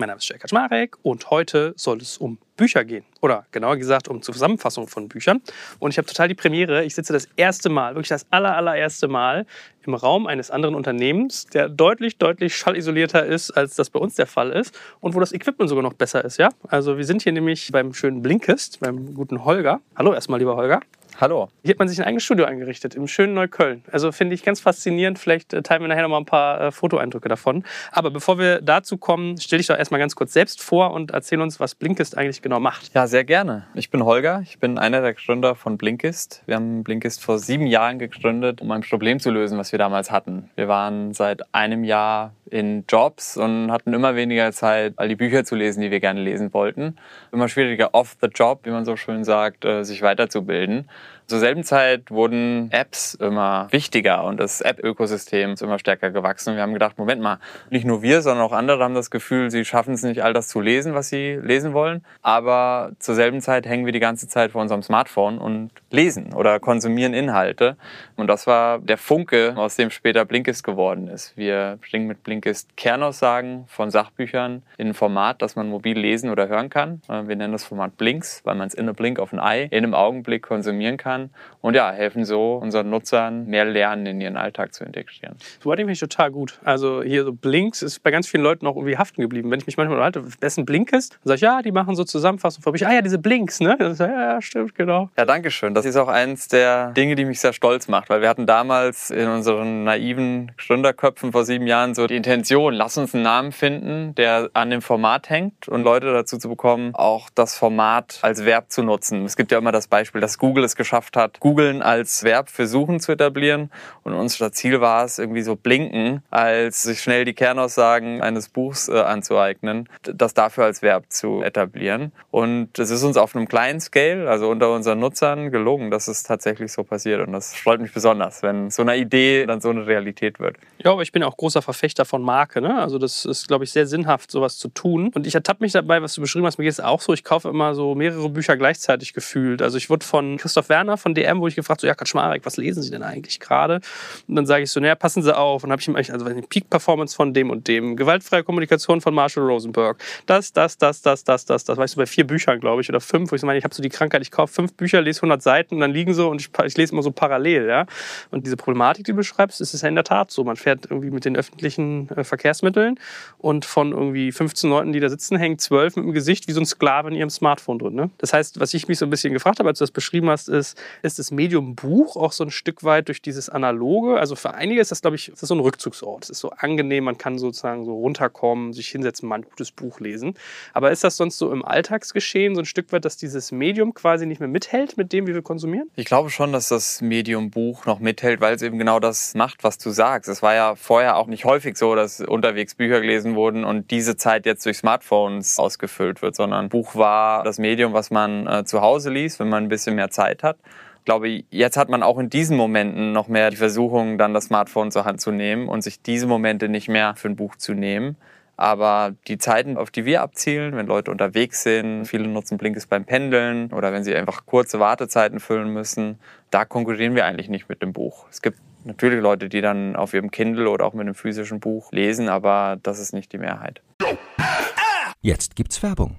Mein Name ist Jörg Kaczmarek und heute soll es um Bücher gehen. Oder genauer gesagt um Zusammenfassung von Büchern. Und ich habe total die Premiere. Ich sitze das erste Mal, wirklich das aller, allererste Mal im Raum eines anderen Unternehmens, der deutlich, deutlich schallisolierter ist, als das bei uns der Fall ist. Und wo das Equipment sogar noch besser ist. Ja? Also wir sind hier nämlich beim schönen Blinkist, beim guten Holger. Hallo erstmal, lieber Holger. Hallo. Hier hat man sich ein eigenes Studio eingerichtet, im schönen Neukölln. Also finde ich ganz faszinierend. Vielleicht äh, teilen wir nachher noch mal ein paar äh, Fotoeindrücke davon. Aber bevor wir dazu kommen, stell dich doch erstmal ganz kurz selbst vor und erzähl uns, was Blinkist eigentlich genau macht. Ja, sehr gerne. Ich bin Holger. Ich bin einer der Gründer von Blinkist. Wir haben Blinkist vor sieben Jahren gegründet, um ein Problem zu lösen, was wir damals hatten. Wir waren seit einem Jahr in Jobs und hatten immer weniger Zeit, all die Bücher zu lesen, die wir gerne lesen wollten. Immer schwieriger off the job, wie man so schön sagt, äh, sich weiterzubilden. Zur selben Zeit wurden Apps immer wichtiger und das App-Ökosystem ist immer stärker gewachsen. Wir haben gedacht, Moment mal, nicht nur wir, sondern auch andere haben das Gefühl, sie schaffen es nicht, all das zu lesen, was sie lesen wollen. Aber zur selben Zeit hängen wir die ganze Zeit vor unserem Smartphone und lesen oder konsumieren Inhalte. Und das war der Funke, aus dem später Blinkist geworden ist. Wir bringen mit Blinkist Kernaussagen von Sachbüchern in ein Format, das man mobil lesen oder hören kann. Wir nennen das Format Blinks, weil man es in a Blink auf ein Ei in einem Augenblick konsumieren kann kann und ja, helfen so unseren Nutzern mehr Lernen in ihren Alltag zu integrieren. So war finde ich total gut. Also hier so Blinks ist bei ganz vielen Leuten auch irgendwie haften geblieben. Wenn ich mich manchmal unterhalte, wessen Blink ist, dann sage ich, ja, die machen so Zusammenfassungen für mich. Ah ja, diese Blinks, ne? Ja, ja, stimmt, genau. Ja, danke schön. Das ist auch eins der Dinge, die mich sehr stolz macht, weil wir hatten damals in unseren naiven Gründerköpfen vor sieben Jahren so die Intention, lass uns einen Namen finden, der an dem Format hängt und Leute dazu zu bekommen, auch das Format als Verb zu nutzen. Es gibt ja immer das Beispiel, dass Google es geschafft geschafft hat, googeln als Verb für suchen zu etablieren. Und unser Ziel war es, irgendwie so blinken, als sich schnell die Kernaussagen eines Buchs äh, anzueignen, das dafür als Verb zu etablieren. Und es ist uns auf einem kleinen Scale, also unter unseren Nutzern, gelungen, dass es tatsächlich so passiert. Und das freut mich besonders, wenn so eine Idee dann so eine Realität wird. Ja, aber ich bin auch großer Verfechter von Marke. Ne? Also das ist, glaube ich, sehr sinnhaft, sowas zu tun. Und ich ertappe mich dabei, was du beschrieben hast, mir geht es auch so, ich kaufe immer so mehrere Bücher gleichzeitig gefühlt. Also ich wurde von Christoph Werner von DM, wo ich gefragt so, ja, Kaczmarek, was lesen Sie denn eigentlich gerade? Und dann sage ich so, naja, passen Sie auf. Und habe ich ihm also Peak Performance von dem und dem, gewaltfreie Kommunikation von Marshall Rosenberg, das, das, das, das, das, das, das, weißt du, bei vier Büchern, glaube ich, oder fünf, wo ich so meine, ich habe so die Krankheit, ich kaufe fünf Bücher, lese 100 Seiten und dann liegen so und ich, ich lese immer so parallel, ja. Und diese Problematik, die du beschreibst, ist es ja in der Tat so. Man fährt irgendwie mit den öffentlichen äh, Verkehrsmitteln und von irgendwie 15 Leuten, die da sitzen, hängen zwölf mit dem Gesicht wie so ein Sklave in ihrem Smartphone drin. Ne? Das heißt, was ich mich so ein bisschen gefragt habe, als du das beschrieben hast, ist, ist das Medium Buch auch so ein Stück weit durch dieses Analoge. Also für einige ist das, glaube ich, das so ein Rückzugsort. Es ist so angenehm, man kann sozusagen so runterkommen, sich hinsetzen, mal ein gutes Buch lesen. Aber ist das sonst so im Alltagsgeschehen so ein Stück weit, dass dieses Medium quasi nicht mehr mithält mit dem, wie wir konsumieren? Ich glaube schon, dass das Medium Buch noch mithält, weil es eben genau das macht, was du sagst. Es war ja vorher auch nicht häufig so, dass unterwegs Bücher gelesen wurden und diese Zeit jetzt durch Smartphones ausgefüllt wird, sondern Buch war das Medium, was man äh, zu Hause liest, wenn man ein bisschen mehr Zeit hat. Ich glaube, jetzt hat man auch in diesen Momenten noch mehr die Versuchung, dann das Smartphone zur Hand zu nehmen und sich diese Momente nicht mehr für ein Buch zu nehmen. Aber die Zeiten, auf die wir abzielen, wenn Leute unterwegs sind, viele nutzen Blinkist beim Pendeln oder wenn sie einfach kurze Wartezeiten füllen müssen, da konkurrieren wir eigentlich nicht mit dem Buch. Es gibt natürlich Leute, die dann auf ihrem Kindle oder auch mit einem physischen Buch lesen, aber das ist nicht die Mehrheit. Jetzt gibt's Werbung.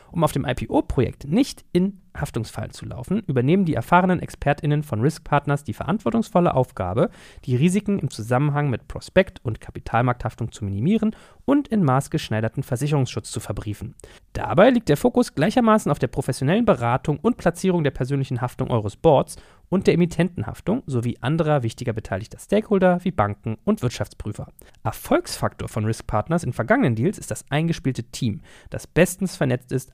Um auf dem IPO-Projekt nicht in Haftungsfallen zu laufen, übernehmen die erfahrenen ExpertInnen von Risk Partners die verantwortungsvolle Aufgabe, die Risiken im Zusammenhang mit Prospekt- und Kapitalmarkthaftung zu minimieren und in maßgeschneiderten Versicherungsschutz zu verbriefen. Dabei liegt der Fokus gleichermaßen auf der professionellen Beratung und Platzierung der persönlichen Haftung eures Boards und der Emittentenhaftung sowie anderer wichtiger beteiligter Stakeholder wie Banken und Wirtschaftsprüfer. Erfolgsfaktor von Risk Partners in vergangenen Deals ist das eingespielte Team, das bestens vernetzt ist,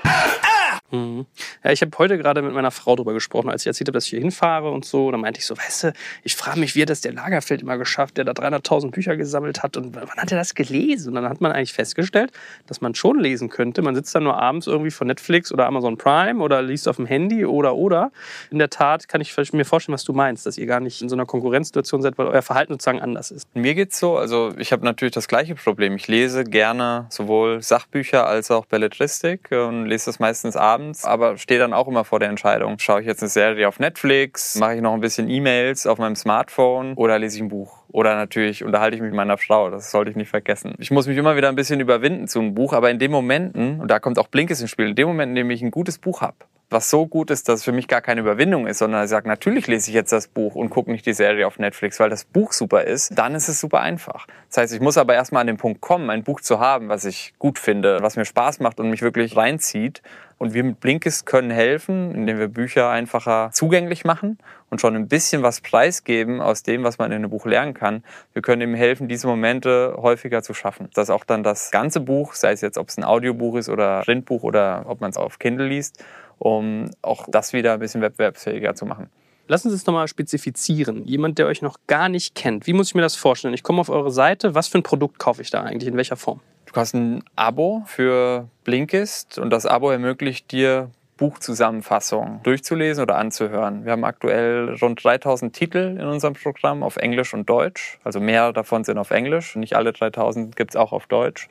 Mhm. Ja, ich habe heute gerade mit meiner Frau darüber gesprochen, als ich erzählt habe, dass ich hier hinfahre und so. Da meinte ich so, weißt du, ich frage mich, wie hat das der Lagerfeld immer geschafft, der da 300.000 Bücher gesammelt hat und wann hat er das gelesen? Und dann hat man eigentlich festgestellt, dass man schon lesen könnte. Man sitzt dann nur abends irgendwie vor Netflix oder Amazon Prime oder liest auf dem Handy oder oder. In der Tat kann ich mir vorstellen, was du meinst, dass ihr gar nicht in so einer Konkurrenzsituation seid, weil euer Verhalten sozusagen anders ist. Mir geht's so, also ich habe natürlich das gleiche Problem. Ich lese gerne sowohl Sachbücher als auch Belletristik und lese das meistens abends abends, aber stehe dann auch immer vor der Entscheidung, schaue ich jetzt eine Serie auf Netflix, mache ich noch ein bisschen E-Mails auf meinem Smartphone oder lese ich ein Buch. Oder natürlich unterhalte ich mich mit meiner Frau, das sollte ich nicht vergessen. Ich muss mich immer wieder ein bisschen überwinden zu einem Buch, aber in den Momenten, und da kommt auch Blinkes ins Spiel, in dem Moment, in dem ich ein gutes Buch habe, was so gut ist, dass es für mich gar keine Überwindung ist, sondern ich sage, natürlich lese ich jetzt das Buch und gucke nicht die Serie auf Netflix, weil das Buch super ist, dann ist es super einfach. Das heißt, ich muss aber erstmal an den Punkt kommen, ein Buch zu haben, was ich gut finde, was mir Spaß macht und mich wirklich reinzieht. Und wir mit Blinkist können helfen, indem wir Bücher einfacher zugänglich machen und schon ein bisschen was preisgeben aus dem, was man in einem Buch lernen kann. Wir können ihm helfen, diese Momente häufiger zu schaffen. Dass auch dann das ganze Buch, sei es jetzt, ob es ein Audiobuch ist oder Printbuch oder ob man es auf Kindle liest, um auch das wieder ein bisschen wettbewerbsfähiger zu machen. Lassen Sie es nochmal spezifizieren. Jemand, der euch noch gar nicht kennt, wie muss ich mir das vorstellen? Ich komme auf eure Seite, was für ein Produkt kaufe ich da eigentlich, in welcher Form? Du hast ein Abo für Blinkist und das Abo ermöglicht dir, Buchzusammenfassungen durchzulesen oder anzuhören. Wir haben aktuell rund 3000 Titel in unserem Programm auf Englisch und Deutsch. Also mehr davon sind auf Englisch. Nicht alle 3000 gibt es auch auf Deutsch.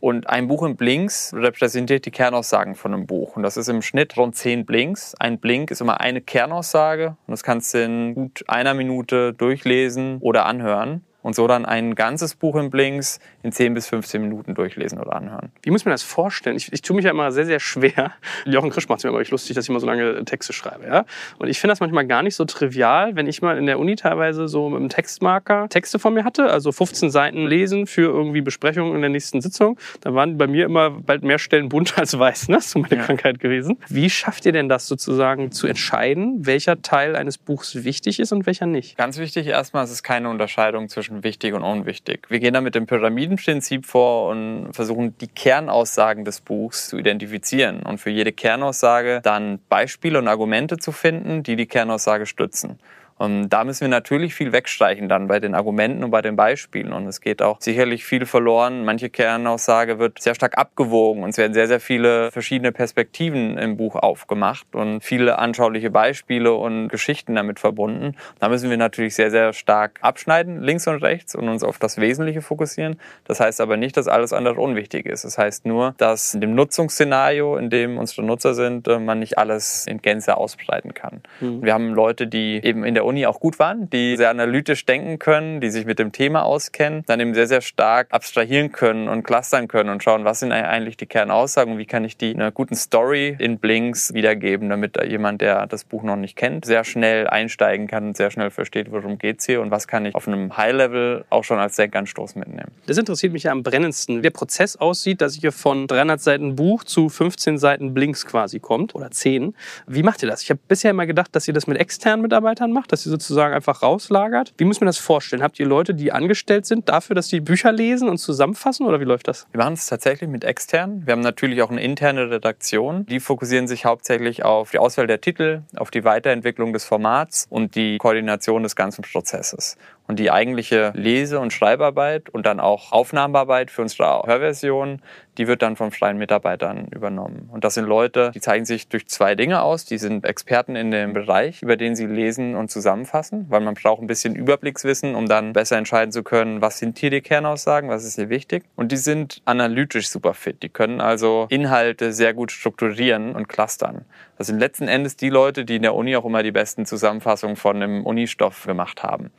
Und ein Buch in Blinks repräsentiert die Kernaussagen von einem Buch. Und das ist im Schnitt rund 10 Blinks. Ein Blink ist immer eine Kernaussage. Und das kannst du in gut einer Minute durchlesen oder anhören und so dann ein ganzes Buch in Blinks in 10 bis 15 Minuten durchlesen oder anhören. Wie muss man das vorstellen? Ich, ich tue mich ja immer sehr, sehr schwer. Jochen Krisch macht es mir aber lustig, dass ich immer so lange Texte schreibe. Ja? Und ich finde das manchmal gar nicht so trivial, wenn ich mal in der Uni teilweise so mit einem Textmarker Texte von mir hatte, also 15 Seiten lesen für irgendwie Besprechungen in der nächsten Sitzung. Da waren bei mir immer bald mehr Stellen bunt als weiß. Ne? Das ist so meine ja. Krankheit gewesen. Wie schafft ihr denn das sozusagen zu entscheiden, welcher Teil eines Buchs wichtig ist und welcher nicht? Ganz wichtig erstmal, es ist keine Unterscheidung zwischen zwischen wichtig und unwichtig. Wir gehen da mit dem Pyramidenprinzip vor und versuchen die Kernaussagen des Buchs zu identifizieren und für jede Kernaussage dann Beispiele und Argumente zu finden, die die Kernaussage stützen. Und da müssen wir natürlich viel wegstreichen dann bei den Argumenten und bei den Beispielen. Und es geht auch sicherlich viel verloren. Manche Kernaussage wird sehr stark abgewogen und es werden sehr, sehr viele verschiedene Perspektiven im Buch aufgemacht und viele anschauliche Beispiele und Geschichten damit verbunden. Da müssen wir natürlich sehr, sehr stark abschneiden, links und rechts, und uns auf das Wesentliche fokussieren. Das heißt aber nicht, dass alles andere unwichtig ist. Das heißt nur, dass in dem Nutzungsszenario, in dem unsere Nutzer sind, äh, man nicht alles in Gänze ausbreiten kann. Mhm. Wir haben Leute, die eben in der der Uni auch gut waren, die sehr analytisch denken können, die sich mit dem Thema auskennen, dann eben sehr, sehr stark abstrahieren können und clustern können und schauen, was sind eigentlich die Kernaussagen wie kann ich die in einer guten Story in Blinks wiedergeben, damit jemand, der das Buch noch nicht kennt, sehr schnell einsteigen kann und sehr schnell versteht, worum geht's hier und was kann ich auf einem High-Level auch schon als Denkanstoß mitnehmen. Das interessiert mich ja am brennendsten, wie der Prozess aussieht, dass ihr von 300 Seiten Buch zu 15 Seiten Blinks quasi kommt oder 10. Wie macht ihr das? Ich habe bisher immer gedacht, dass ihr das mit externen Mitarbeitern macht dass ihr sozusagen einfach rauslagert. Wie muss man das vorstellen? Habt ihr Leute, die angestellt sind dafür, dass sie Bücher lesen und zusammenfassen oder wie läuft das? Wir machen es tatsächlich mit externen. Wir haben natürlich auch eine interne Redaktion. Die fokussieren sich hauptsächlich auf die Auswahl der Titel, auf die Weiterentwicklung des Formats und die Koordination des ganzen Prozesses. Und die eigentliche Lese- und Schreibarbeit und dann auch Aufnahmearbeit für unsere Hörversion, die wird dann von freien Mitarbeitern übernommen. Und das sind Leute, die zeigen sich durch zwei Dinge aus. Die sind Experten in dem Bereich, über den sie lesen und zusammenfassen, weil man braucht ein bisschen Überblickswissen, um dann besser entscheiden zu können, was sind hier die Kernaussagen, was ist hier wichtig. Und die sind analytisch super fit. Die können also Inhalte sehr gut strukturieren und clustern. Das sind letzten Endes die Leute, die in der Uni auch immer die besten Zusammenfassungen von einem Unistoff gemacht haben.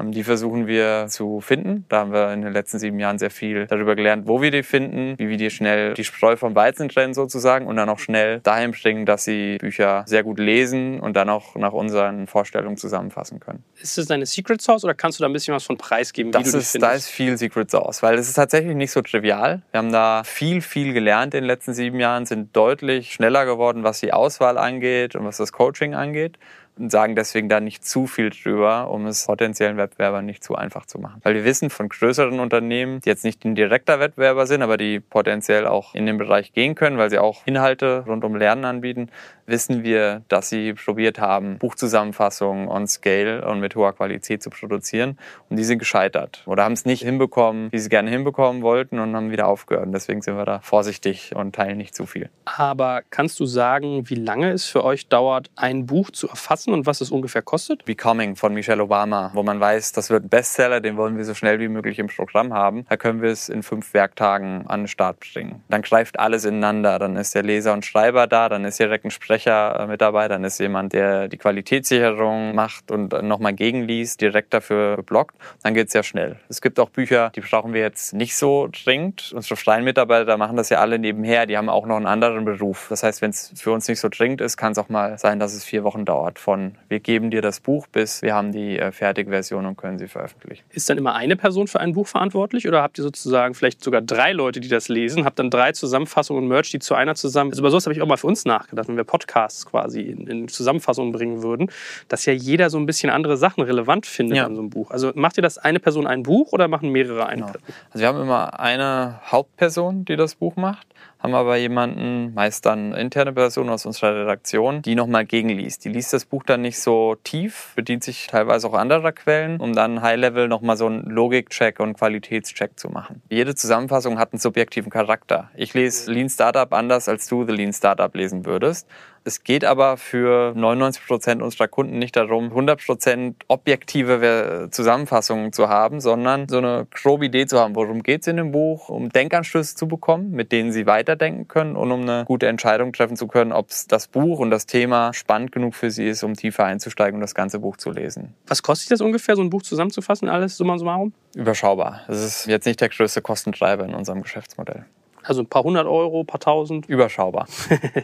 Ähm, die versuchen wir zu finden. Da haben wir in den letzten sieben Jahren sehr viel darüber gelernt, wo wir die finden, wie wir die schnell die Spreu vom Weizen trennen sozusagen und dann auch schnell dahin bringen, dass sie Bücher sehr gut lesen und dann auch nach unseren Vorstellungen zusammenfassen können. Ist das deine Secret Sauce oder kannst du da ein bisschen was von preisgeben? Das ist, da ist viel Secret Sauce, weil es ist tatsächlich nicht so trivial. Wir haben da viel, viel gelernt in den letzten sieben Jahren, sind deutlich schneller geworden, was die Auswahl angeht und was das Coaching angeht sagen deswegen da nicht zu viel drüber, um es potenziellen Wettbewerbern nicht zu einfach zu machen. Weil wir wissen von größeren Unternehmen, die jetzt nicht ein direkter Wettbewerber sind, aber die potenziell auch in den Bereich gehen können, weil sie auch Inhalte rund um Lernen anbieten, wissen wir, dass sie probiert haben, Buchzusammenfassungen on Scale und mit hoher Qualität zu produzieren. Und die sind gescheitert oder haben es nicht hinbekommen, wie sie gerne hinbekommen wollten und haben wieder aufgehört. Und deswegen sind wir da vorsichtig und teilen nicht zu viel. Aber kannst du sagen, wie lange es für euch dauert, ein Buch zu erfassen und was es ungefähr kostet? Becoming von Michelle Obama, wo man weiß, das wird ein Bestseller, den wollen wir so schnell wie möglich im Programm haben. Da können wir es in fünf Werktagen an den Start bringen. Dann greift alles ineinander. Dann ist der Leser und Schreiber da, dann ist direkt ein Sprecher Dabei, dann ist jemand, der die Qualitätssicherung macht und nochmal gegenliest, direkt dafür blockt. Dann geht es sehr schnell. Es gibt auch Bücher, die brauchen wir jetzt nicht so dringend. Unsere freien Mitarbeiter machen das ja alle nebenher, die haben auch noch einen anderen Beruf. Das heißt, wenn es für uns nicht so dringend ist, kann es auch mal sein, dass es vier Wochen dauert. Von wir geben dir das Buch bis wir haben die äh, fertige Version und können sie veröffentlichen. Ist dann immer eine Person für ein Buch verantwortlich oder habt ihr sozusagen vielleicht sogar drei Leute, die das lesen? Habt dann drei Zusammenfassungen und Merch, die zu einer zusammen. Also über sowas habe ich auch mal für uns nachgedacht, wenn wir Podcasts Podcasts quasi in, in Zusammenfassung bringen würden, dass ja jeder so ein bisschen andere Sachen relevant findet ja. an so einem Buch. Also macht ihr das eine Person ein Buch oder machen mehrere eine? Genau. Also wir haben immer eine Hauptperson, die das Buch macht haben aber jemanden, meist dann interne Person aus unserer Redaktion, die nochmal gegenliest. Die liest das Buch dann nicht so tief, bedient sich teilweise auch anderer Quellen, um dann High-Level nochmal so einen Logik-Check und Qualitätscheck zu machen. Jede Zusammenfassung hat einen subjektiven Charakter. Ich lese Lean Startup anders, als du The Lean Startup lesen würdest. Es geht aber für 99 Prozent unserer Kunden nicht darum, 100 Prozent objektive Zusammenfassungen zu haben, sondern so eine grobe Idee zu haben, worum geht es in dem Buch, um Denkanstöße zu bekommen, mit denen sie weiterdenken können und um eine gute Entscheidung treffen zu können, ob das Buch und das Thema spannend genug für sie ist, um tiefer einzusteigen und das ganze Buch zu lesen. Was kostet das ungefähr, so ein Buch zusammenzufassen, alles summa summarum? Überschaubar. Das ist jetzt nicht der größte Kostentreiber in unserem Geschäftsmodell. Also ein paar hundert Euro, ein paar tausend? Überschaubar.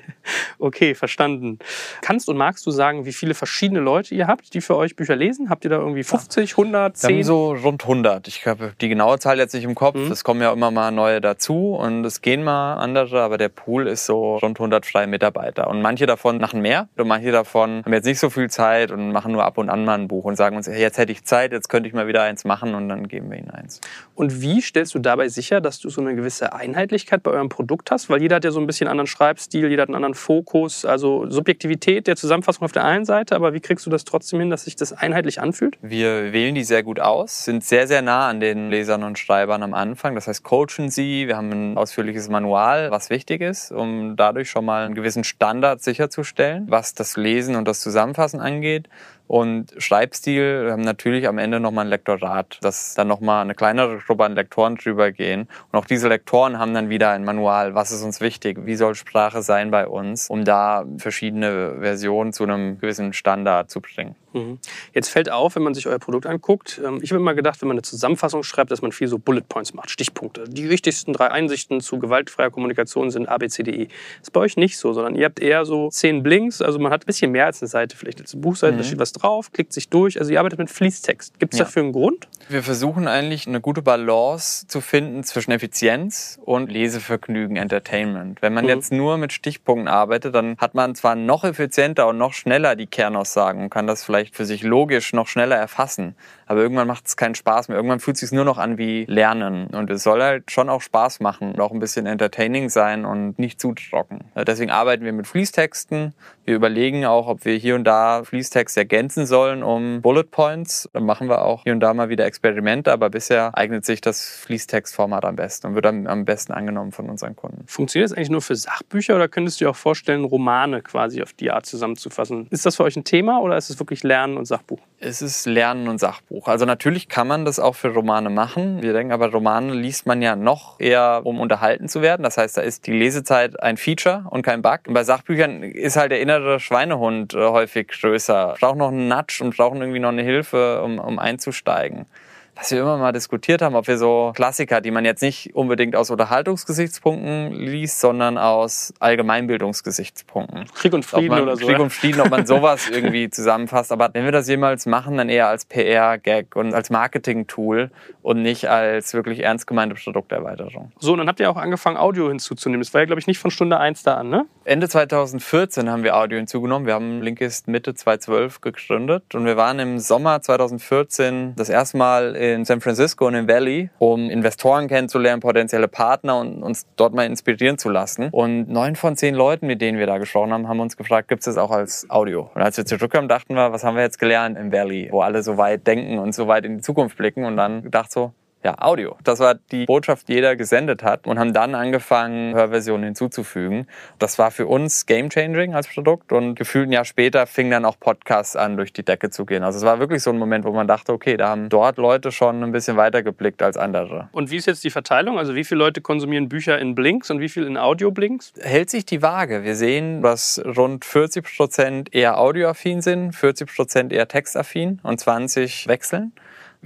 okay, verstanden. Kannst und magst du sagen, wie viele verschiedene Leute ihr habt, die für euch Bücher lesen? Habt ihr da irgendwie 50, 100, 10? Wir haben so rund 100. Ich habe die genaue Zahl jetzt nicht im Kopf. Mhm. Es kommen ja immer mal neue dazu und es gehen mal andere, aber der Pool ist so rund 100 freie Mitarbeiter. Und manche davon machen mehr und manche davon haben jetzt nicht so viel Zeit und machen nur ab und an mal ein Buch und sagen uns, hey, jetzt hätte ich Zeit, jetzt könnte ich mal wieder eins machen und dann geben wir ihnen eins. Und wie stellst du dabei sicher, dass du so eine gewisse Einheitlichkeit Persönlichkeit bei eurem Produkt hast? Weil jeder hat ja so ein bisschen anderen Schreibstil, jeder hat einen anderen Fokus, also Subjektivität der Zusammenfassung auf der einen Seite, aber wie kriegst du das trotzdem hin, dass sich das einheitlich anfühlt? Wir wählen die sehr gut aus, sind sehr, sehr nah an den Lesern und Schreibern am Anfang. Das heißt, coachen sie, wir haben ein ausführliches Manual, was wichtig ist, um dadurch schon mal einen gewissen Standard sicherzustellen, was das Lesen und das Zusammenfassen angeht. Und Schreibstil, wir haben natürlich am Ende nochmal ein Lektorat, dass dann nochmal eine kleinere Gruppe an Lektoren drüber gehen. Und auch diese Lektoren haben dann wieder ein Manual, was ist uns wichtig, wie soll Sprache sein bei uns, um da verschiedene Versionen zu einem gewissen Standard zu bringen. Mhm. Jetzt fällt auf, wenn man sich euer Produkt anguckt, ähm, ich habe immer gedacht, wenn man eine Zusammenfassung schreibt, dass man viel so Bullet Points macht, Stichpunkte. Die wichtigsten drei Einsichten zu gewaltfreier Kommunikation sind ABCDE. Das ist bei euch nicht so, sondern ihr habt eher so zehn Blinks, also man hat ein bisschen mehr als eine Seite, vielleicht als eine Buchseite, mhm. da steht was drauf, klickt sich durch. Also ihr arbeitet mit Fließtext. Gibt es ja. dafür einen Grund? Wir versuchen eigentlich eine gute Balance zu finden zwischen Effizienz und Lesevergnügen, Entertainment. Wenn man mhm. jetzt nur mit Stichpunkten arbeitet, dann hat man zwar noch effizienter und noch schneller die Kernaussagen und kann das vielleicht für sich logisch noch schneller erfassen. Aber irgendwann macht es keinen Spaß mehr. Irgendwann fühlt es sich nur noch an wie Lernen. Und es soll halt schon auch Spaß machen und auch ein bisschen entertaining sein und nicht zu trocken. Deswegen arbeiten wir mit Fließtexten. Wir überlegen auch, ob wir hier und da Fließtext ergänzen ergänzen sollen um Bullet Points. Dann machen wir auch hier und da mal wieder Experimente, aber bisher eignet sich das Fließtextformat am besten und wird am, am besten angenommen von unseren Kunden. Funktioniert das eigentlich nur für Sachbücher oder könntest du dir auch vorstellen, Romane quasi auf die Art zusammenzufassen? Ist das für euch ein Thema oder ist es wirklich Lernen und Sachbuch? Es ist Lernen und Sachbuch. Also natürlich kann man das auch für Romane machen. Wir denken aber, Romane liest man ja noch eher, um unterhalten zu werden. Das heißt, da ist die Lesezeit ein Feature und kein Bug. Und bei Sachbüchern ist halt der innere Schweinehund äh, häufig größer. Braucht noch einen Nudge und brauchen irgendwie noch eine Hilfe, um, um einzusteigen was wir immer mal diskutiert haben, ob wir so Klassiker, die man jetzt nicht unbedingt aus Unterhaltungsgesichtspunkten liest, sondern aus Allgemeinbildungsgesichtspunkten. Krieg und Frieden man, oder so. Krieg und Frieden, ob man sowas irgendwie zusammenfasst. Aber wenn wir das jemals machen, dann eher als PR-Gag und als Marketing-Tool und nicht als wirklich ernst gemeinte Produkterweiterung. So, und dann habt ihr auch angefangen, Audio hinzuzunehmen. Das war ja, glaube ich, nicht von Stunde 1 da an, ne? Ende 2014 haben wir Audio hinzugenommen. Wir haben Linkist Mitte 2012 gegründet und wir waren im Sommer 2014 das erste Mal in San Francisco und im Valley, um Investoren kennenzulernen, potenzielle Partner und uns dort mal inspirieren zu lassen. Und neun von zehn Leuten, mit denen wir da gesprochen haben, haben uns gefragt, gibt es das auch als Audio? Und als wir zurückkamen, dachten wir, was haben wir jetzt gelernt im Valley, wo alle so weit denken und so weit in die Zukunft blicken und dann gedacht so, ja, Audio. Das war die Botschaft, die jeder gesendet hat und haben dann angefangen, Hörversionen hinzuzufügen. Das war für uns game-changing als Produkt und gefühlt ein Jahr später fing dann auch Podcasts an, durch die Decke zu gehen. Also es war wirklich so ein Moment, wo man dachte, okay, da haben dort Leute schon ein bisschen weiter geblickt als andere. Und wie ist jetzt die Verteilung? Also wie viele Leute konsumieren Bücher in Blinks und wie viel in Audio-Blinks? Hält sich die Waage. Wir sehen, dass rund 40 Prozent eher audioaffin sind, 40 Prozent eher textaffin und 20 wechseln.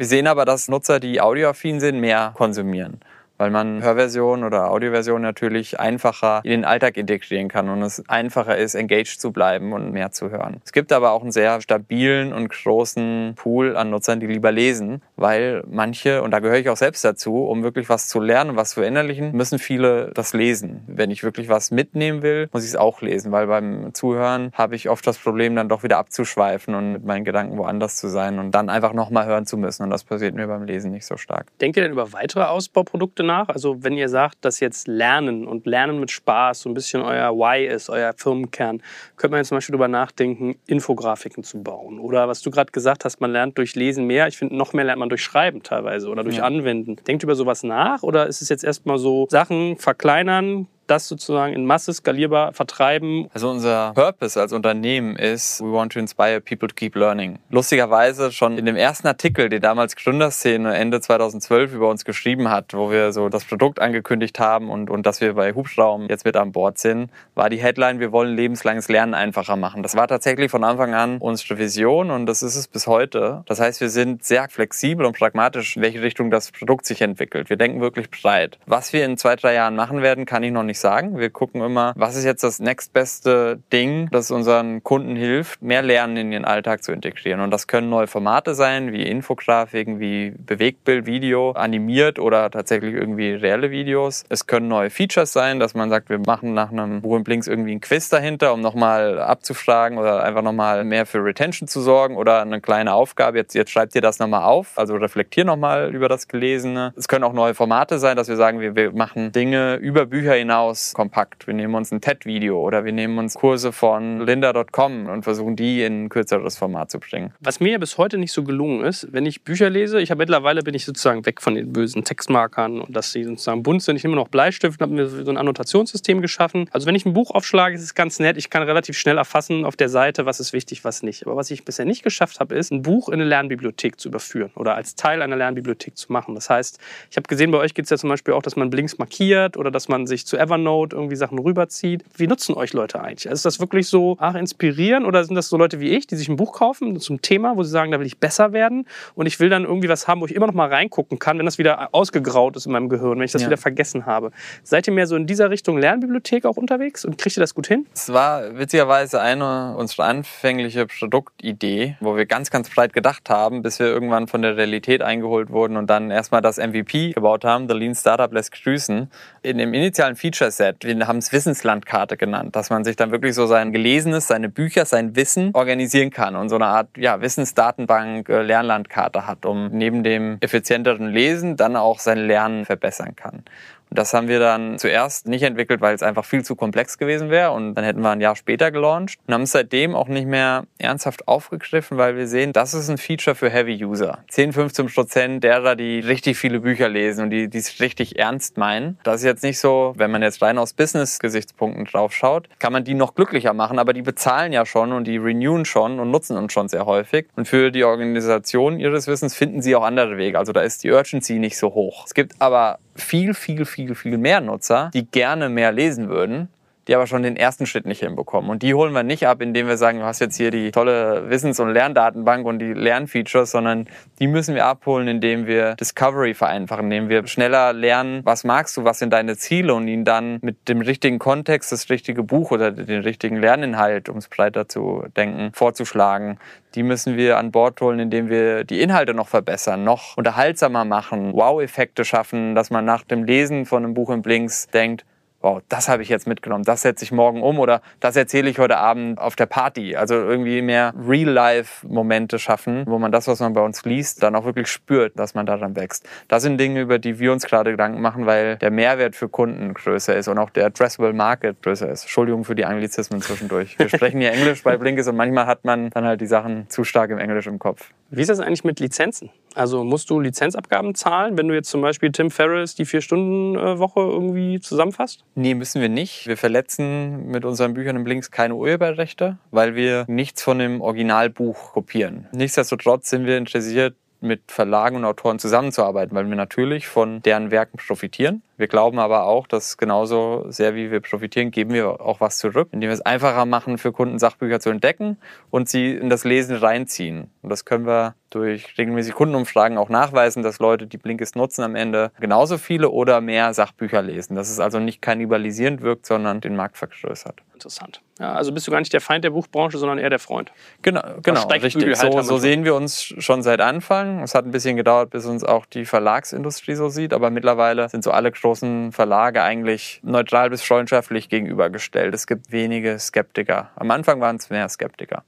Wir sehen aber, dass Nutzer, die audioaffin sind, mehr konsumieren weil man Hörversion oder Audioversion natürlich einfacher in den Alltag integrieren kann und es einfacher ist, engaged zu bleiben und mehr zu hören. Es gibt aber auch einen sehr stabilen und großen Pool an Nutzern, die lieber lesen, weil manche, und da gehöre ich auch selbst dazu, um wirklich was zu lernen, was zu verinnerlichen, müssen viele das lesen. Wenn ich wirklich was mitnehmen will, muss ich es auch lesen, weil beim Zuhören habe ich oft das Problem, dann doch wieder abzuschweifen und mit meinen Gedanken woanders zu sein und dann einfach nochmal hören zu müssen. Und das passiert mir beim Lesen nicht so stark. Denkt ihr denn über weitere Ausbauprodukte nach? Also wenn ihr sagt, dass jetzt Lernen und Lernen mit Spaß so ein bisschen euer Why ist, euer Firmenkern, könnte man jetzt zum Beispiel darüber nachdenken, Infografiken zu bauen. Oder was du gerade gesagt hast, man lernt durch Lesen mehr. Ich finde, noch mehr lernt man durch Schreiben teilweise oder durch ja. Anwenden. Denkt über sowas nach oder ist es jetzt erstmal so Sachen verkleinern, das sozusagen in Masse skalierbar vertreiben. Also unser Purpose als Unternehmen ist, we want to inspire people to keep learning. Lustigerweise schon in dem ersten Artikel, den damals Gründerszene Ende 2012 über uns geschrieben hat, wo wir so das Produkt angekündigt haben und, und dass wir bei Hubschrauben jetzt mit an Bord sind, war die Headline, wir wollen lebenslanges Lernen einfacher machen. Das war tatsächlich von Anfang an unsere Vision und das ist es bis heute. Das heißt, wir sind sehr flexibel und pragmatisch, in welche Richtung das Produkt sich entwickelt. Wir denken wirklich breit. Was wir in zwei, drei Jahren machen werden, kann ich noch nicht sagen. Wir gucken immer, was ist jetzt das nächstbeste Ding, das unseren Kunden hilft, mehr Lernen in ihren Alltag zu integrieren. Und das können neue Formate sein, wie Infografiken, wie Bewegtbild, Video, animiert oder tatsächlich irgendwie reelle Videos. Es können neue Features sein, dass man sagt, wir machen nach einem Buch Blinks irgendwie ein Quiz dahinter, um nochmal abzufragen oder einfach nochmal mehr für Retention zu sorgen oder eine kleine Aufgabe. Jetzt, jetzt schreibt ihr das nochmal auf, also reflektier nochmal über das Gelesene. Es können auch neue Formate sein, dass wir sagen, wir, wir machen Dinge über Bücher hinaus Kurs kompakt. Wir nehmen uns ein TED-Video oder wir nehmen uns Kurse von linda.com und versuchen die in ein kürzeres Format zu bringen. Was mir ja bis heute nicht so gelungen ist, wenn ich Bücher lese, ich habe mittlerweile bin ich sozusagen weg von den bösen Textmarkern und dass sie sozusagen bunt sind. Ich nehme noch Bleistift und habe mir so ein Annotationssystem geschaffen. Also wenn ich ein Buch aufschlage, ist es ganz nett. Ich kann relativ schnell erfassen auf der Seite, was ist wichtig, was nicht. Aber was ich bisher nicht geschafft habe, ist, ein Buch in eine Lernbibliothek zu überführen oder als Teil einer Lernbibliothek zu machen. Das heißt, ich habe gesehen, bei euch geht es ja zum Beispiel auch, dass man Blinks markiert oder dass man sich zu Evernote Evernote irgendwie Sachen rüberzieht. Wie nutzen euch Leute eigentlich? Also ist das wirklich so, ach, inspirieren oder sind das so Leute wie ich, die sich ein Buch kaufen zum Thema, wo sie sagen, da will ich besser werden und ich will dann irgendwie was haben, wo ich immer noch mal reingucken kann, wenn das wieder ausgegraut ist in meinem Gehirn, wenn ich das ja. wieder vergessen habe. Seid ihr mehr so in dieser Richtung Lernbibliothek auch unterwegs und kriegt ihr das gut hin? Es war witzigerweise eine unserer anfängliche Produktidee, wo wir ganz, ganz breit gedacht haben, bis wir irgendwann von der Realität eingeholt wurden und dann erstmal das MVP gebaut haben, The Lean Startup lässt grüßen. In dem initialen Feature Feature-Set. Wir haben es Wissenslandkarte genannt, dass man sich dann wirklich so sein Gelesenes, seine Bücher, sein Wissen organisieren kann und so eine Art ja, Wissensdatenbank, äh, Lernlandkarte hat, um neben dem effizienteren Lesen dann auch sein Lernen verbessern kann. Das haben wir dann zuerst nicht entwickelt, weil es einfach viel zu komplex gewesen wäre und dann hätten wir ein Jahr später gelauncht und haben es seitdem auch nicht mehr ernsthaft aufgegriffen, weil wir sehen, das ist ein Feature für Heavy User. 10, 15 Prozent derer, die richtig viele Bücher lesen und die es richtig ernst meinen. Das ist jetzt nicht so, wenn man jetzt rein aus Business-Gesichtspunkten drauf schaut, kann man die noch glücklicher machen, aber die bezahlen ja schon und die renewen schon und nutzen uns schon sehr häufig. Und für die Organisation ihres Wissens finden sie auch andere Wege. Also da ist die Urgency nicht so hoch. Es gibt aber viel, viel, viel, viel mehr Nutzer, die gerne mehr lesen würden die aber schon den ersten Schritt nicht hinbekommen. Und die holen wir nicht ab, indem wir sagen, du hast jetzt hier die tolle Wissens- und Lerndatenbank und die Lernfeatures, sondern die müssen wir abholen, indem wir Discovery vereinfachen, indem wir schneller lernen, was magst du, was sind deine Ziele und ihnen dann mit dem richtigen Kontext das richtige Buch oder den richtigen Lerninhalt, um es breiter zu denken, vorzuschlagen. Die müssen wir an Bord holen, indem wir die Inhalte noch verbessern, noch unterhaltsamer machen, Wow-Effekte schaffen, dass man nach dem Lesen von einem Buch in Blinks denkt, wow, das habe ich jetzt mitgenommen, das setze ich morgen um oder das erzähle ich heute Abend auf der Party. Also irgendwie mehr Real-Life-Momente schaffen, wo man das, was man bei uns liest, dann auch wirklich spürt, dass man daran wächst. Das sind Dinge, über die wir uns gerade Gedanken machen, weil der Mehrwert für Kunden größer ist und auch der Addressable Market größer ist. Entschuldigung für die Anglizismen zwischendurch. Wir sprechen hier Englisch bei Blinkes und manchmal hat man dann halt die Sachen zu stark im Englisch im Kopf. Wie ist das eigentlich mit Lizenzen? Also musst du Lizenzabgaben zahlen, wenn du jetzt zum Beispiel Tim Ferriss die Vier-Stunden-Woche irgendwie zusammenfasst? Nee, müssen wir nicht. Wir verletzen mit unseren Büchern im Blinks keine Urheberrechte, weil wir nichts von dem Originalbuch kopieren. Nichtsdestotrotz sind wir interessiert, mit Verlagen und Autoren zusammenzuarbeiten, weil wir natürlich von deren Werken profitieren. Wir glauben aber auch, dass genauso sehr wie wir profitieren, geben wir auch was zurück, indem wir es einfacher machen, für Kunden Sachbücher zu entdecken und sie in das Lesen reinziehen. Und das können wir durch regelmäßige Kundenumfragen auch nachweisen, dass Leute, die Blinkist nutzen, am Ende genauso viele oder mehr Sachbücher lesen. Dass es also nicht kannibalisierend wirkt, sondern den Markt vergrößert. Interessant. Ja, also bist du gar nicht der Feind der Buchbranche, sondern eher der Freund. Genau, genau richtig. Halt so, so sehen wir uns schon seit Anfang. Es hat ein bisschen gedauert, bis uns auch die Verlagsindustrie so sieht, aber mittlerweile sind so alle großen Verlage eigentlich neutral bis freundschaftlich gegenübergestellt. Es gibt wenige Skeptiker. Am Anfang waren es mehr Skeptiker.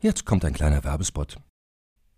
Jetzt kommt ein kleiner Werbespot.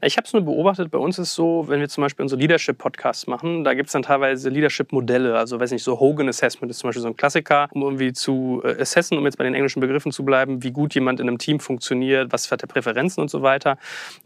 Ich habe es nur beobachtet, bei uns ist es so, wenn wir zum Beispiel unsere Leadership-Podcasts machen, da gibt es dann teilweise Leadership-Modelle. Also, weiß nicht, so Hogan Assessment ist zum Beispiel so ein Klassiker, um irgendwie zu äh, assessen, um jetzt bei den englischen Begriffen zu bleiben, wie gut jemand in einem Team funktioniert, was hat er Präferenzen und so weiter.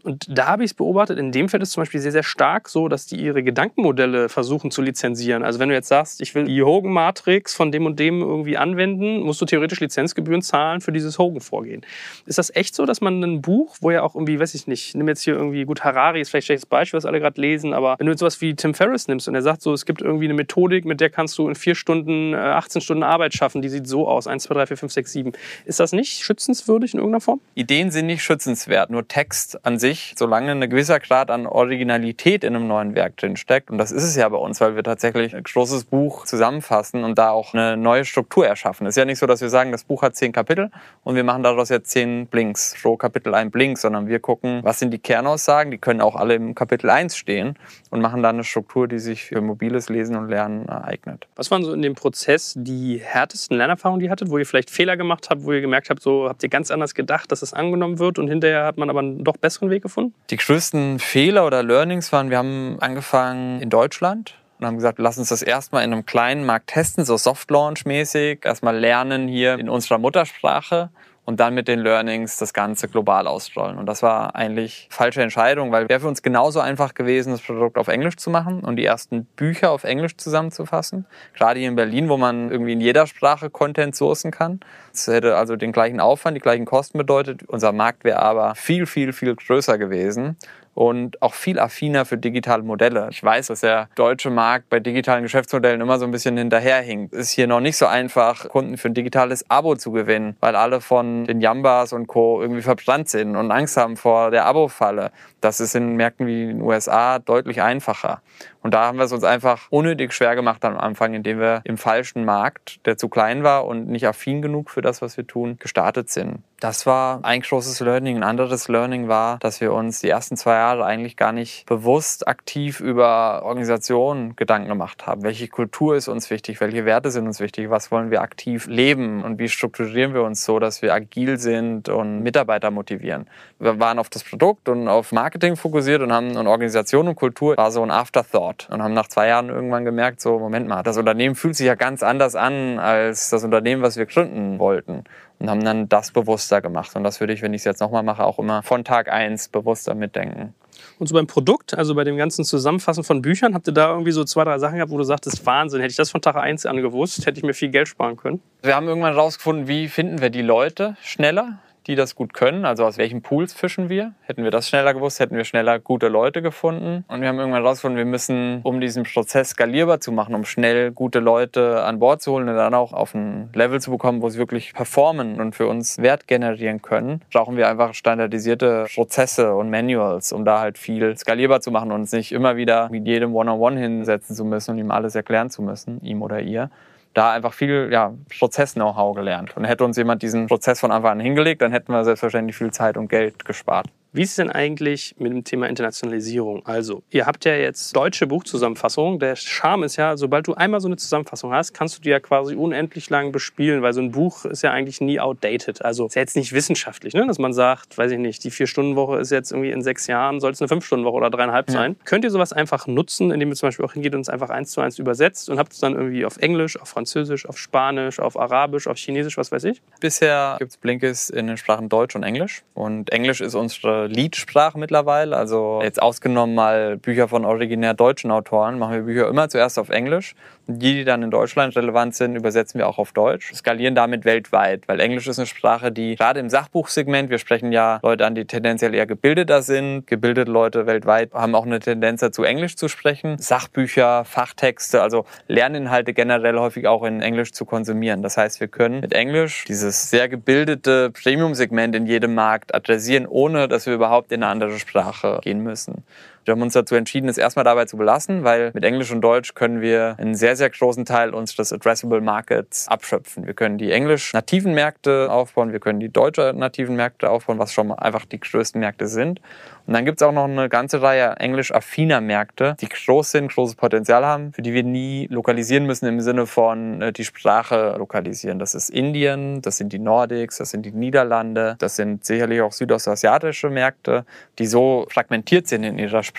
Und da habe ich es beobachtet, in dem Feld ist zum Beispiel sehr, sehr stark so, dass die ihre Gedankenmodelle versuchen zu lizenzieren. Also, wenn du jetzt sagst, ich will die Hogan-Matrix von dem und dem irgendwie anwenden, musst du theoretisch Lizenzgebühren zahlen für dieses Hogan-Vorgehen. Ist das echt so, dass man ein Buch, wo ja auch irgendwie, weiß ich nicht, nimm jetzt hier irgendwie gut, Harari ist vielleicht ein schlechtes Beispiel, was alle gerade lesen, aber wenn du jetzt sowas wie Tim Ferriss nimmst und er sagt so, es gibt irgendwie eine Methodik, mit der kannst du in vier Stunden, 18 äh, Stunden Arbeit schaffen, die sieht so aus, 1, 2, 3, 4, 5, 6, 7. Ist das nicht schützenswürdig in irgendeiner Form? Ideen sind nicht schützenswert, nur Text an sich, solange ein gewisser Grad an Originalität in einem neuen Werk drin steckt, und das ist es ja bei uns, weil wir tatsächlich ein großes Buch zusammenfassen und da auch eine neue Struktur erschaffen. Es ist ja nicht so, dass wir sagen, das Buch hat zehn Kapitel und wir machen daraus jetzt zehn Blinks, pro Kapitel ein Blink, sondern wir gucken, was sind die Kernaussagen, sagen, die können auch alle im Kapitel 1 stehen und machen dann eine Struktur, die sich für mobiles Lesen und Lernen eignet. Was waren so in dem Prozess die härtesten Lernerfahrungen, die ihr hattet, wo ihr vielleicht Fehler gemacht habt, wo ihr gemerkt habt, so habt ihr ganz anders gedacht, dass es angenommen wird und hinterher hat man aber einen doch besseren Weg gefunden? Die größten Fehler oder Learnings waren, wir haben angefangen in Deutschland und haben gesagt, lass uns das erstmal in einem kleinen Markt testen, so Soft Launch mäßig, erstmal lernen hier in unserer Muttersprache und dann mit den Learnings das Ganze global ausrollen. Und das war eigentlich falsche Entscheidung, weil wäre für uns genauso einfach gewesen, das Produkt auf Englisch zu machen und die ersten Bücher auf Englisch zusammenzufassen. Gerade hier in Berlin, wo man irgendwie in jeder Sprache Content sourcen kann. Das hätte also den gleichen Aufwand, die gleichen Kosten bedeutet. Unser Markt wäre aber viel, viel, viel größer gewesen und auch viel affiner für digitale Modelle. Ich weiß, dass der deutsche Markt bei digitalen Geschäftsmodellen immer so ein bisschen hinterherhinkt. Es ist hier noch nicht so einfach, Kunden für ein digitales Abo zu gewinnen, weil alle von den Jambas und Co. irgendwie verbrannt sind und Angst haben vor der Abo-Falle. Das ist in Märkten wie den USA deutlich einfacher. Und da haben wir es uns einfach unnötig schwer gemacht am Anfang, indem wir im falschen Markt, der zu klein war und nicht affin genug für das, was wir tun, gestartet sind. Das war ein großes Learning. Ein anderes Learning war, dass wir uns die ersten zwei Jahre eigentlich gar nicht bewusst aktiv über Organisationen Gedanken gemacht haben. Welche Kultur ist uns wichtig? Welche Werte sind uns wichtig? Was wollen wir aktiv leben? Und wie strukturieren wir uns so, dass wir agil sind und Mitarbeiter motivieren? Wir waren auf das Produkt und auf Marketing fokussiert und haben eine Organisation und Kultur war so ein Afterthought und haben nach zwei Jahren irgendwann gemerkt, so Moment mal, das Unternehmen fühlt sich ja ganz anders an als das Unternehmen, was wir gründen wollten und haben dann das bewusster gemacht. Und das würde ich, wenn ich es jetzt nochmal mache, auch immer von Tag eins bewusster mitdenken. Und so beim Produkt, also bei dem ganzen Zusammenfassen von Büchern, habt ihr da irgendwie so zwei, drei Sachen gehabt, wo du sagtest, Wahnsinn, hätte ich das von Tag eins an gewusst, hätte ich mir viel Geld sparen können? Wir haben irgendwann rausgefunden, wie finden wir die Leute schneller die das gut können. Also aus welchen Pools fischen wir? Hätten wir das schneller gewusst, hätten wir schneller gute Leute gefunden. Und wir haben irgendwann herausgefunden, wir müssen, um diesen Prozess skalierbar zu machen, um schnell gute Leute an Bord zu holen und dann auch auf ein Level zu bekommen, wo sie wirklich performen und für uns Wert generieren können, brauchen wir einfach standardisierte Prozesse und Manuals, um da halt viel skalierbar zu machen und uns nicht immer wieder mit jedem One-on-One -on -One hinsetzen zu müssen und ihm alles erklären zu müssen, ihm oder ihr da einfach viel ja, Prozess-Know-how gelernt. Und hätte uns jemand diesen Prozess von Anfang an hingelegt, dann hätten wir selbstverständlich viel Zeit und Geld gespart. Wie ist es denn eigentlich mit dem Thema Internationalisierung? Also, ihr habt ja jetzt deutsche Buchzusammenfassungen. Der Charme ist ja, sobald du einmal so eine Zusammenfassung hast, kannst du die ja quasi unendlich lang bespielen, weil so ein Buch ist ja eigentlich nie outdated. Also, ist ja jetzt nicht wissenschaftlich, ne? dass man sagt, weiß ich nicht, die Vier-Stunden-Woche ist jetzt irgendwie in sechs Jahren, soll es eine Fünf-Stunden-Woche oder dreieinhalb ja. sein. Könnt ihr sowas einfach nutzen, indem ihr zum Beispiel auch hingeht und es einfach eins zu eins übersetzt und habt es dann irgendwie auf Englisch, auf Französisch, auf Spanisch, auf Arabisch, auf Chinesisch, was weiß ich? Bisher gibt es Blinkist in den Sprachen Deutsch und Englisch. Und Englisch ist unsere Leadsprache mittlerweile. Also jetzt ausgenommen mal Bücher von originär deutschen Autoren, machen wir Bücher immer zuerst auf Englisch. Die, die dann in Deutschland relevant sind, übersetzen wir auch auf Deutsch. Skalieren damit weltweit, weil Englisch ist eine Sprache, die gerade im Sachbuchsegment, wir sprechen ja Leute an, die tendenziell eher gebildeter sind. Gebildete Leute weltweit haben auch eine Tendenz dazu, Englisch zu sprechen. Sachbücher, Fachtexte, also Lerninhalte generell häufig auch in Englisch zu konsumieren. Das heißt, wir können mit Englisch dieses sehr gebildete Premium-Segment in jedem Markt adressieren, ohne dass wir überhaupt in eine andere Sprache gehen müssen. Wir haben uns dazu entschieden, es erstmal dabei zu belassen, weil mit Englisch und Deutsch können wir einen sehr, sehr großen Teil unseres Addressable Markets abschöpfen. Wir können die englisch-nativen Märkte aufbauen, wir können die deutsche-nativen Märkte aufbauen, was schon einfach die größten Märkte sind. Und dann gibt es auch noch eine ganze Reihe englisch-affiner Märkte, die groß sind, großes Potenzial haben, für die wir nie lokalisieren müssen im Sinne von äh, die Sprache lokalisieren. Das ist Indien, das sind die Nordics, das sind die Niederlande, das sind sicherlich auch südostasiatische Märkte, die so fragmentiert sind in ihrer Sprache.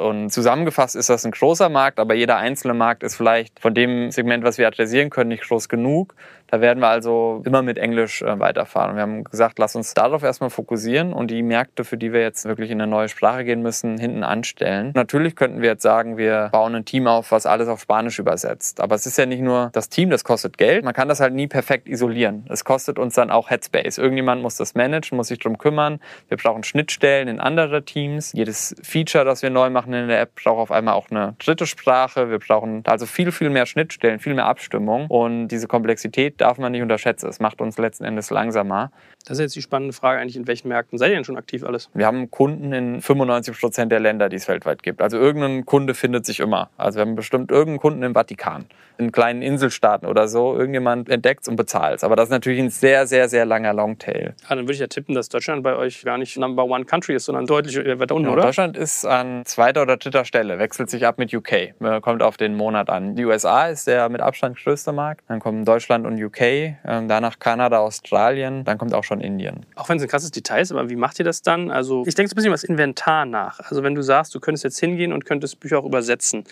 Und zusammengefasst ist das ein großer Markt, aber jeder einzelne Markt ist vielleicht von dem Segment, was wir adressieren können, nicht groß genug. Da werden wir also immer mit Englisch äh, weiterfahren. Wir haben gesagt, lass uns darauf erstmal fokussieren und die Märkte, für die wir jetzt wirklich in eine neue Sprache gehen müssen, hinten anstellen. Natürlich könnten wir jetzt sagen, wir bauen ein Team auf, was alles auf Spanisch übersetzt. Aber es ist ja nicht nur das Team, das kostet Geld. Man kann das halt nie perfekt isolieren. Es kostet uns dann auch Headspace. Irgendjemand muss das managen, muss sich drum kümmern. Wir brauchen Schnittstellen in andere Teams. Jedes Feature, das wir neu machen in der App, braucht auf einmal auch eine dritte Sprache. Wir brauchen also viel, viel mehr Schnittstellen, viel mehr Abstimmung. Und diese Komplexität darf man nicht unterschätzen. Es macht uns letzten Endes langsamer. Das ist jetzt die spannende Frage eigentlich, in welchen Märkten seid ihr denn schon aktiv alles? Wir haben Kunden in 95 Prozent der Länder, die es weltweit gibt. Also irgendein Kunde findet sich immer. Also wir haben bestimmt irgendeinen Kunden im Vatikan, in kleinen Inselstaaten oder so. Irgendjemand entdeckt es und bezahlt es. Aber das ist natürlich ein sehr, sehr, sehr langer Longtail. Ah, dann würde ich ja tippen, dass Deutschland bei euch gar nicht Number One Country ist, sondern deutlich weiter unten, Ja, oder? Deutschland ist an zweiter oder dritter Stelle, wechselt sich ab mit UK, Äh, kommt auf den Monat an. Die USA ist der mit Abstand größte Markt, dann kommen Deutschland und UK, ähm, danach Kanada, Australien, dann kommt auch schon Indien. Auch wenn es ein krasses Detail ist, aber wie macht ihr das dann? Also ich denke so ein bisschen über das Inventar nach. Also wenn du sagst, du könntest jetzt hingehen und könntest Bücher auch übersetzen.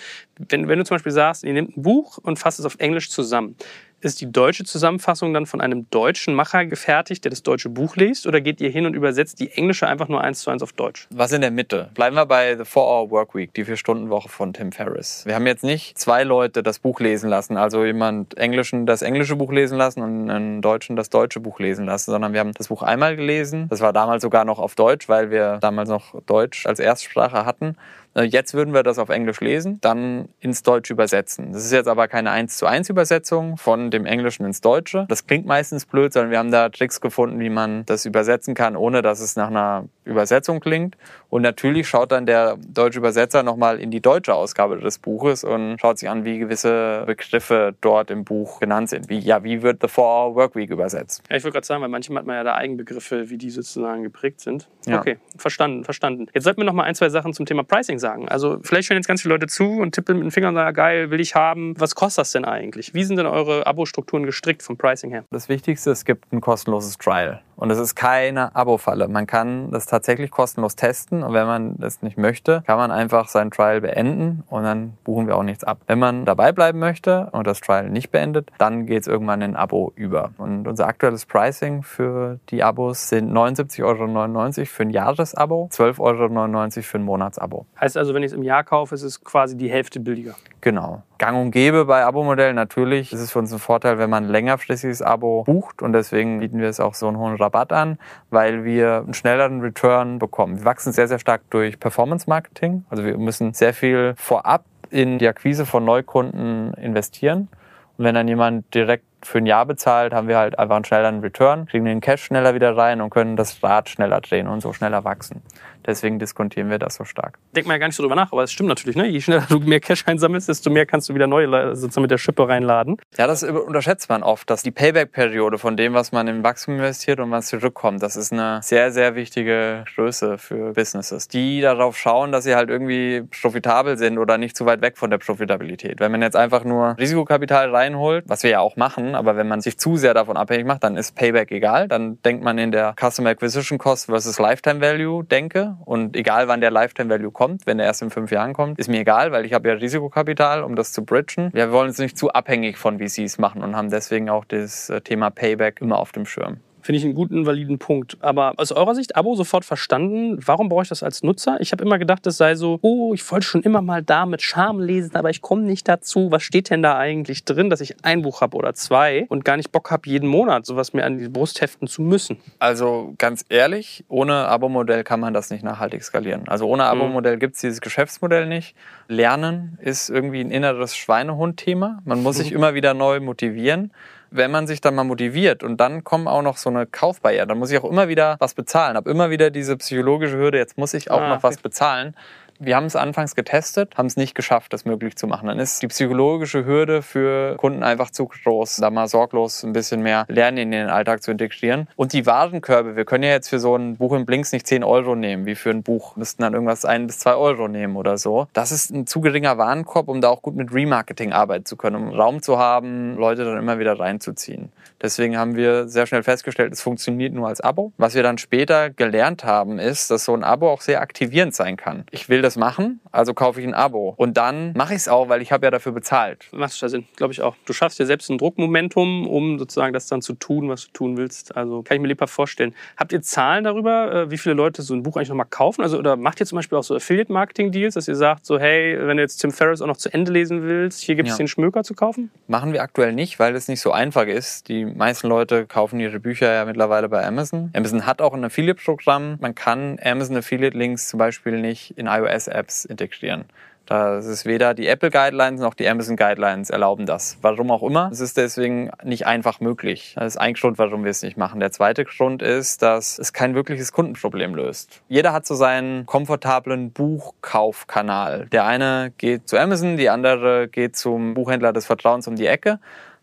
Wenn, wenn du zum Beispiel sagst, ihr nehmt ein Buch und fasst es auf Englisch zusammen, ist die deutsche Zusammenfassung dann von einem deutschen Macher gefertigt, der das deutsche Buch liest? Oder geht ihr hin und übersetzt die englische einfach nur eins zu eins auf Deutsch? Was in der Mitte? Bleiben wir bei The 4-Hour Workweek, die Vier-Stunden-Woche von Tim Ferriss. Wir haben jetzt nicht zwei Leute das Buch lesen lassen, also jemand Englischen das englische Buch lesen lassen und einen Deutschen das deutsche Buch lesen lassen, sondern wir haben das Buch einmal gelesen. Das war damals sogar noch auf Deutsch, weil wir damals noch Deutsch als Erstsprache hatten. Äh, Jetzt würden wir das auf Englisch lesen, dann ins Deutsche übersetzen. Das ist jetzt aber keine 1 zu 1 Übersetzung von dem Englischen ins Deutsche. Das klingt meistens blöd, sondern wir haben da Tricks gefunden, wie man das übersetzen kann, ohne dass es nach einer Übersetzung klingt. Und natürlich schaut dann der deutsche Übersetzer nochmal in die deutsche Ausgabe des Buches und schaut sich an, wie gewisse Begriffe dort im Buch genannt sind. Wie, ja, wie wird The Four Workweek übersetzt? Ja, ich wollte gerade sagen, weil manchmal hat man ja da Eigenbegriffe, wie die sozusagen geprägt sind. Ja. Okay, verstanden, verstanden. Jetzt sollten wir noch mal ein, zwei Sachen zum Thema Pricing sagen. Also vielleicht hören jetzt ganz viele Leute zu und tippen mit den Fingern und sagen, geil, will ich haben. Was kostet das denn eigentlich? Wie sind denn eure Abo-Strukturen gestrickt vom Pricing her? Das Wichtigste, es gibt ein kostenloses Trial. Und es ist keine Abo-Falle. Man kann das tatsächlich kostenlos testen. Und wenn man das nicht möchte, kann man einfach sein Trial beenden und dann buchen wir auch nichts ab. Wenn man dabei bleiben möchte und das Trial nicht beendet, dann geht es irgendwann in ein Abo über. Und unser aktuelles Pricing für die Abos sind 79,99 Euro für ein Jahresabo, 12,99 Euro für ein Monatsabo. Heißt also, wenn ich es im Jahr kaufe, ist es quasi die Hälfte billiger. Genau. Gang und gäbe bei Abo-Modellen natürlich. ist Es für uns ein Vorteil, wenn man ein längerfristiges Abo bucht und deswegen bieten wir es auch so einen hohen Rabatt an, weil wir einen schnelleren Return bekommen. Wir wachsen sehr, sehr stark durch Performance-Marketing. Also wir müssen sehr viel vorab in die Akquise von Neukunden investieren. Und wenn dann jemand direkt für ein Jahr bezahlt, haben wir halt einfach einen schnelleren Return, kriegen den Cash schneller wieder rein und können das Rad schneller drehen und so schneller wachsen. Deswegen diskontieren wir das so stark. Denkt man ja gar nicht so drüber nach, aber es stimmt natürlich. Ne? Je schneller du mehr Cash einsammelst, desto mehr kannst du wieder neue sozusagen mit der Schippe reinladen. Ja, das unterschätzt man oft, dass die Payback-Periode von dem, was man im Wachstum investiert und was zurückkommt, das ist eine sehr, sehr wichtige Größe für Businesses, die darauf schauen, dass sie halt irgendwie profitabel sind oder nicht zu weit weg von der Profitabilität. Wenn man jetzt einfach nur Risikokapital reinholt, was wir ja auch machen, aber wenn man sich zu sehr davon abhängig macht, dann ist Payback egal. Dann denkt man in der Customer Acquisition Cost versus Lifetime Value denke und egal wann der Lifetime Value kommt, wenn er erst in fünf Jahren kommt, ist mir egal, weil ich habe ja Risikokapital, um das zu bridgen. Wir wollen es nicht zu abhängig von VCs machen und haben deswegen auch das äh, Thema Payback immer auf dem Schirm. Finde ich einen guten, validen Punkt. Aber aus eurer Sicht, Abo sofort verstanden. Warum brauche ich das als Nutzer? Ich habe immer gedacht, es sei so, oh, ich wollte schon immer mal da mit Charme lesen, aber ich komme nicht dazu. Was steht denn da eigentlich drin, dass ich ein Buch habe oder zwei und gar nicht Bock habe, jeden Monat sowas mir an die Brust heften zu müssen? Also ganz ehrlich, ohne Abo-Modell kann man das nicht nachhaltig skalieren. Also ohne Abo-Modell gibt es dieses Geschäftsmodell nicht. Lernen ist irgendwie ein inneres Schweinehund-Thema. Man muss sich immer wieder neu motivieren. Wenn man sich dann mal motiviert und dann kommen auch noch so eine Kaufbarriere, dann muss ich auch immer wieder was bezahlen. Hab immer wieder diese psychologische Hürde, jetzt muss ich auch Ah, noch was bezahlen. Wir haben es anfangs getestet, haben es nicht geschafft, das möglich zu machen. Dann ist die psychologische Hürde für Kunden einfach zu groß, da mal sorglos ein bisschen mehr Lernen in den Alltag zu integrieren. Und die Warenkörbe, wir können ja jetzt für so ein Buch im Blinks nicht 10 Euro nehmen, wie für ein Buch müssten dann irgendwas ein bis zwei Euro nehmen oder so. Das ist ein zu geringer Warenkorb, um da auch gut mit Remarketing arbeiten zu können, um Raum zu haben, Leute dann immer wieder reinzuziehen. Deswegen haben wir sehr schnell festgestellt, es funktioniert nur als Abo. Was wir dann später gelernt haben, ist, dass so ein Abo auch sehr aktivierend sein kann. Ich will das machen, also kaufe ich ein Abo. Und dann mache ich es auch, weil ich habe ja dafür bezahlt. Macht total Sinn, glaube ich auch. Du schaffst dir selbst ein Druckmomentum, um sozusagen das dann zu tun, was du tun willst. Also kann ich mir lebhaft vorstellen. Habt ihr Zahlen darüber, äh, wie viele Leute so ein Buch eigentlich nochmal kaufen? Also, oder macht ihr zum Beispiel auch so Affiliate-Marketing-Deals, dass ihr sagt, so, hey, wenn du jetzt Tim Ferriss auch noch zu Ende lesen willst, hier gibt es Ja. den Schmöker zu kaufen? Machen wir aktuell nicht, weil es nicht so einfach ist. Die meisten Leute kaufen ihre Bücher ja mittlerweile bei Amazon. Amazon hat auch ein Affiliate-Programm. Man kann Amazon Affiliate-Links zum Beispiel nicht in iOS-Apps integrieren. Das ist weder die Apple Guidelines noch die Amazon Guidelines erlauben das. Warum auch immer. Es ist deswegen nicht einfach möglich. Das ist ein Grund, warum wir es nicht machen. Der zweite Grund ist, dass es kein wirkliches Kundenproblem löst. Jeder hat so seinen komfortablen Buchkaufkanal. Der eine geht zu Amazon, die andere geht zum Buchhändler des Vertrauens um die Ecke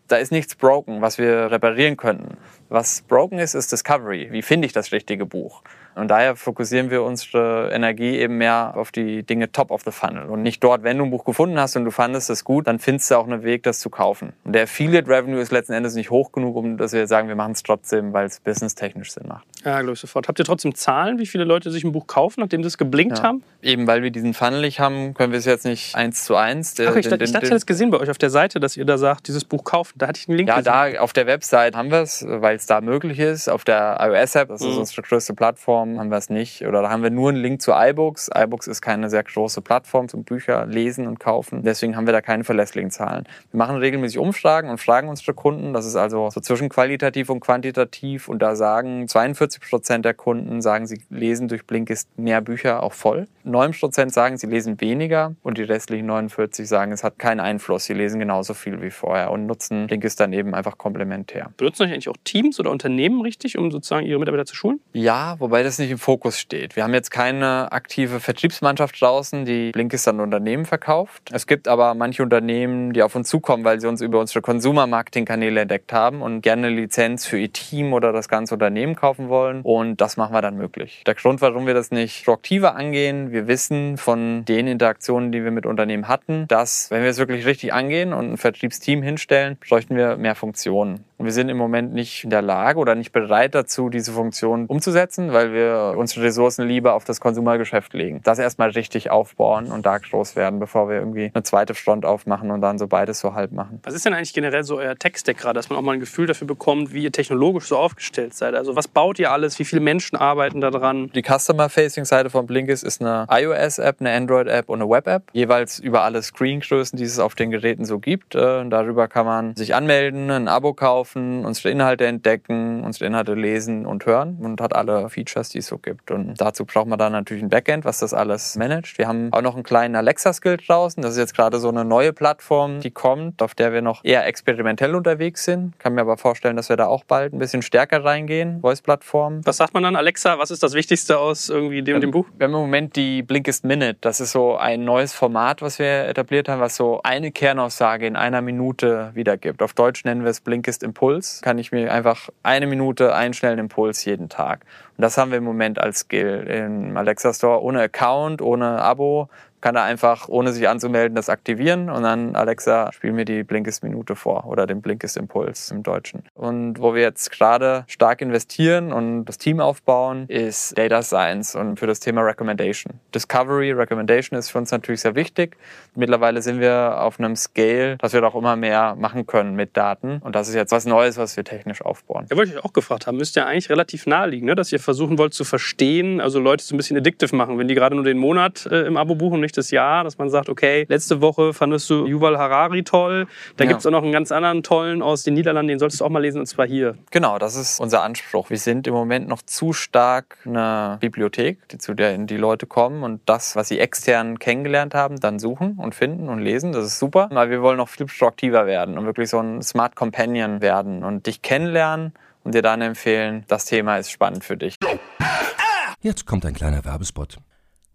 da ist nichts broken, was wir reparieren könnten. Was broken ist, ist Discovery. Wie finde ich das richtige Buch? Und daher fokussieren wir unsere Energie eben mehr auf die Dinge top of the funnel und nicht dort, wenn du ein Buch gefunden hast und du fandest es gut, dann findest du auch einen Weg, das zu kaufen. Und der Affiliate Revenue ist letzten Endes nicht hoch genug, um dass wir sagen, wir machen es trotzdem, weil es businesstechnisch Sinn macht. Ja, glaube ich sofort. Habt ihr trotzdem Zahlen, wie viele Leute sich ein Buch kaufen, nachdem sie es geblinkt Ja. haben? Eben weil wir diesen Funnel nicht haben, können wir es jetzt nicht eins zu eins. Ach, ich, den- dachte- ich dachte, hätte es gesehen bei euch auf der Seite, dass ihr da sagt, dieses Buch kaufen. Da hatte ich einen Link Ja, gesehen. da auf der Website haben wir es, weil es da möglich ist. Auf der iOS-App, das ist Mhm. unsere größte Plattform, haben wir es nicht. Oder da haben wir nur einen Link zu iBooks. iBooks ist keine sehr große Plattform zum Bücher lesen und kaufen. Deswegen haben wir da keine verlässlichen Zahlen. Wir machen regelmäßig Umfragen und fragen unsere Kunden. Das ist also so zwischen qualitativ und quantitativ. Und da sagen 42 Prozent der Kunden, sagen, sie lesen durch Blinkist mehr Bücher auch voll. 9 Prozent sagen, sie lesen weniger. Und die restlichen 49 sagen, es hat keinen Einfluss. Sie lesen genauso viel wie vorher und nutzen Blinkist dann eben einfach komplementär. Benutzen euch eigentlich auch Teams oder Unternehmen richtig, um sozusagen ihre Mitarbeiter zu schulen? Ja, wobei das nicht im Fokus steht. Wir haben jetzt keine aktive Vertriebsmannschaft draußen, die Blinkist an Unternehmen verkauft. Es gibt aber manche Unternehmen, die auf uns zukommen, weil sie uns über unsere Consumer-Marketing-Kanäle entdeckt haben und gerne eine Lizenz für ihr Team oder das ganze Unternehmen kaufen wollen. Und das machen wir dann möglich. Der Grund, warum wir das nicht proaktiver angehen, wir wissen von den Interaktionen, die wir mit Unternehmen hatten, dass, wenn wir es wirklich richtig angehen und ein Vertriebsteam hinstellen, bräuchten wir mehr Funktionen. Und wir sind im Moment nicht in der Lage oder nicht bereit dazu, diese Funktion umzusetzen, weil wir unsere Ressourcen lieber auf das Konsumergeschäft legen. Das erstmal richtig aufbauen und da groß werden, bevor wir irgendwie eine zweite Front aufmachen und dann so beides so halb machen. Was ist denn eigentlich generell so euer Tech-Stack gerade, dass man auch mal ein Gefühl dafür bekommt, wie ihr technologisch so aufgestellt seid? Also was baut ihr alles? Wie viele Menschen arbeiten da dran? Die Customer-Facing-Seite von Blinkist ist eine iOS-App, eine Android-App und eine Web-App. Jeweils über alle Screengrößen, die es auf den Geräten so gibt. Äh, Darüber kann man sich anmelden, ein Abo kaufen, unsere Inhalte entdecken, unsere Inhalte lesen und hören und hat alle Features, die es so gibt. Und dazu braucht man dann natürlich ein Backend, was das alles managt. Wir haben auch noch einen kleinen Alexa-Skill draußen. Das ist jetzt gerade so eine neue Plattform, die kommt, auf der wir noch eher experimentell unterwegs sind. Kann mir aber vorstellen, dass wir da auch bald ein bisschen stärker reingehen. Voice-Plattform. Was sagt man dann? Alexa, was ist das Wichtigste aus irgendwie dem, dem Buch? Wir haben im Moment die Blinkist Minute. Das ist so ein neues Format, was wir etabliert haben, was so eine Kernaussage in einer Minute wiedergibt. Auf Deutsch nennen wir es Blinkist Impuls. Kann ich mir einfach eine Minute einen schnellen Impuls jeden Tag. Und das haben wir im Moment als Skill im Alexa Store ohne Account, ohne Abo. Kann er einfach, ohne sich anzumelden, das aktivieren und dann Alexa, spiel mir die Blinkist Minute vor oder den Blinkist Impuls im Deutschen. Und wo wir jetzt gerade stark investieren und das Team aufbauen, ist Data Science und für das Thema Recommendation. Discovery, Recommendation ist für uns natürlich sehr wichtig. Mittlerweile sind wir auf einem Scale, dass wir doch immer mehr machen können mit Daten. Und das ist jetzt was Neues, was wir technisch aufbauen. Ja, wollte ich auch gefragt haben. Müsste ja eigentlich relativ naheliegen, ne? dass ihr versuchen wollt zu verstehen, also Leute so ein bisschen addictive machen, wenn die gerade nur den Monat äh, im Abo buchen das Jahr, dass man sagt, okay, letzte Woche fandest du Yuval Harari toll, da Ja. gibt's auch noch einen ganz anderen tollen aus den Niederlanden, den solltest du auch mal lesen, und zwar hier. Genau, das ist unser Anspruch. Wir sind im Moment noch zu stark eine Bibliothek, die, zu der die Leute kommen und das, was sie extern kennengelernt haben, dann suchen und finden und lesen. Das ist super. Aber wir wollen noch viel proaktiver werden und wirklich so ein Smart Companion werden und dich kennenlernen und dir dann empfehlen, das Thema ist spannend für dich. Jetzt kommt ein kleiner Werbespot.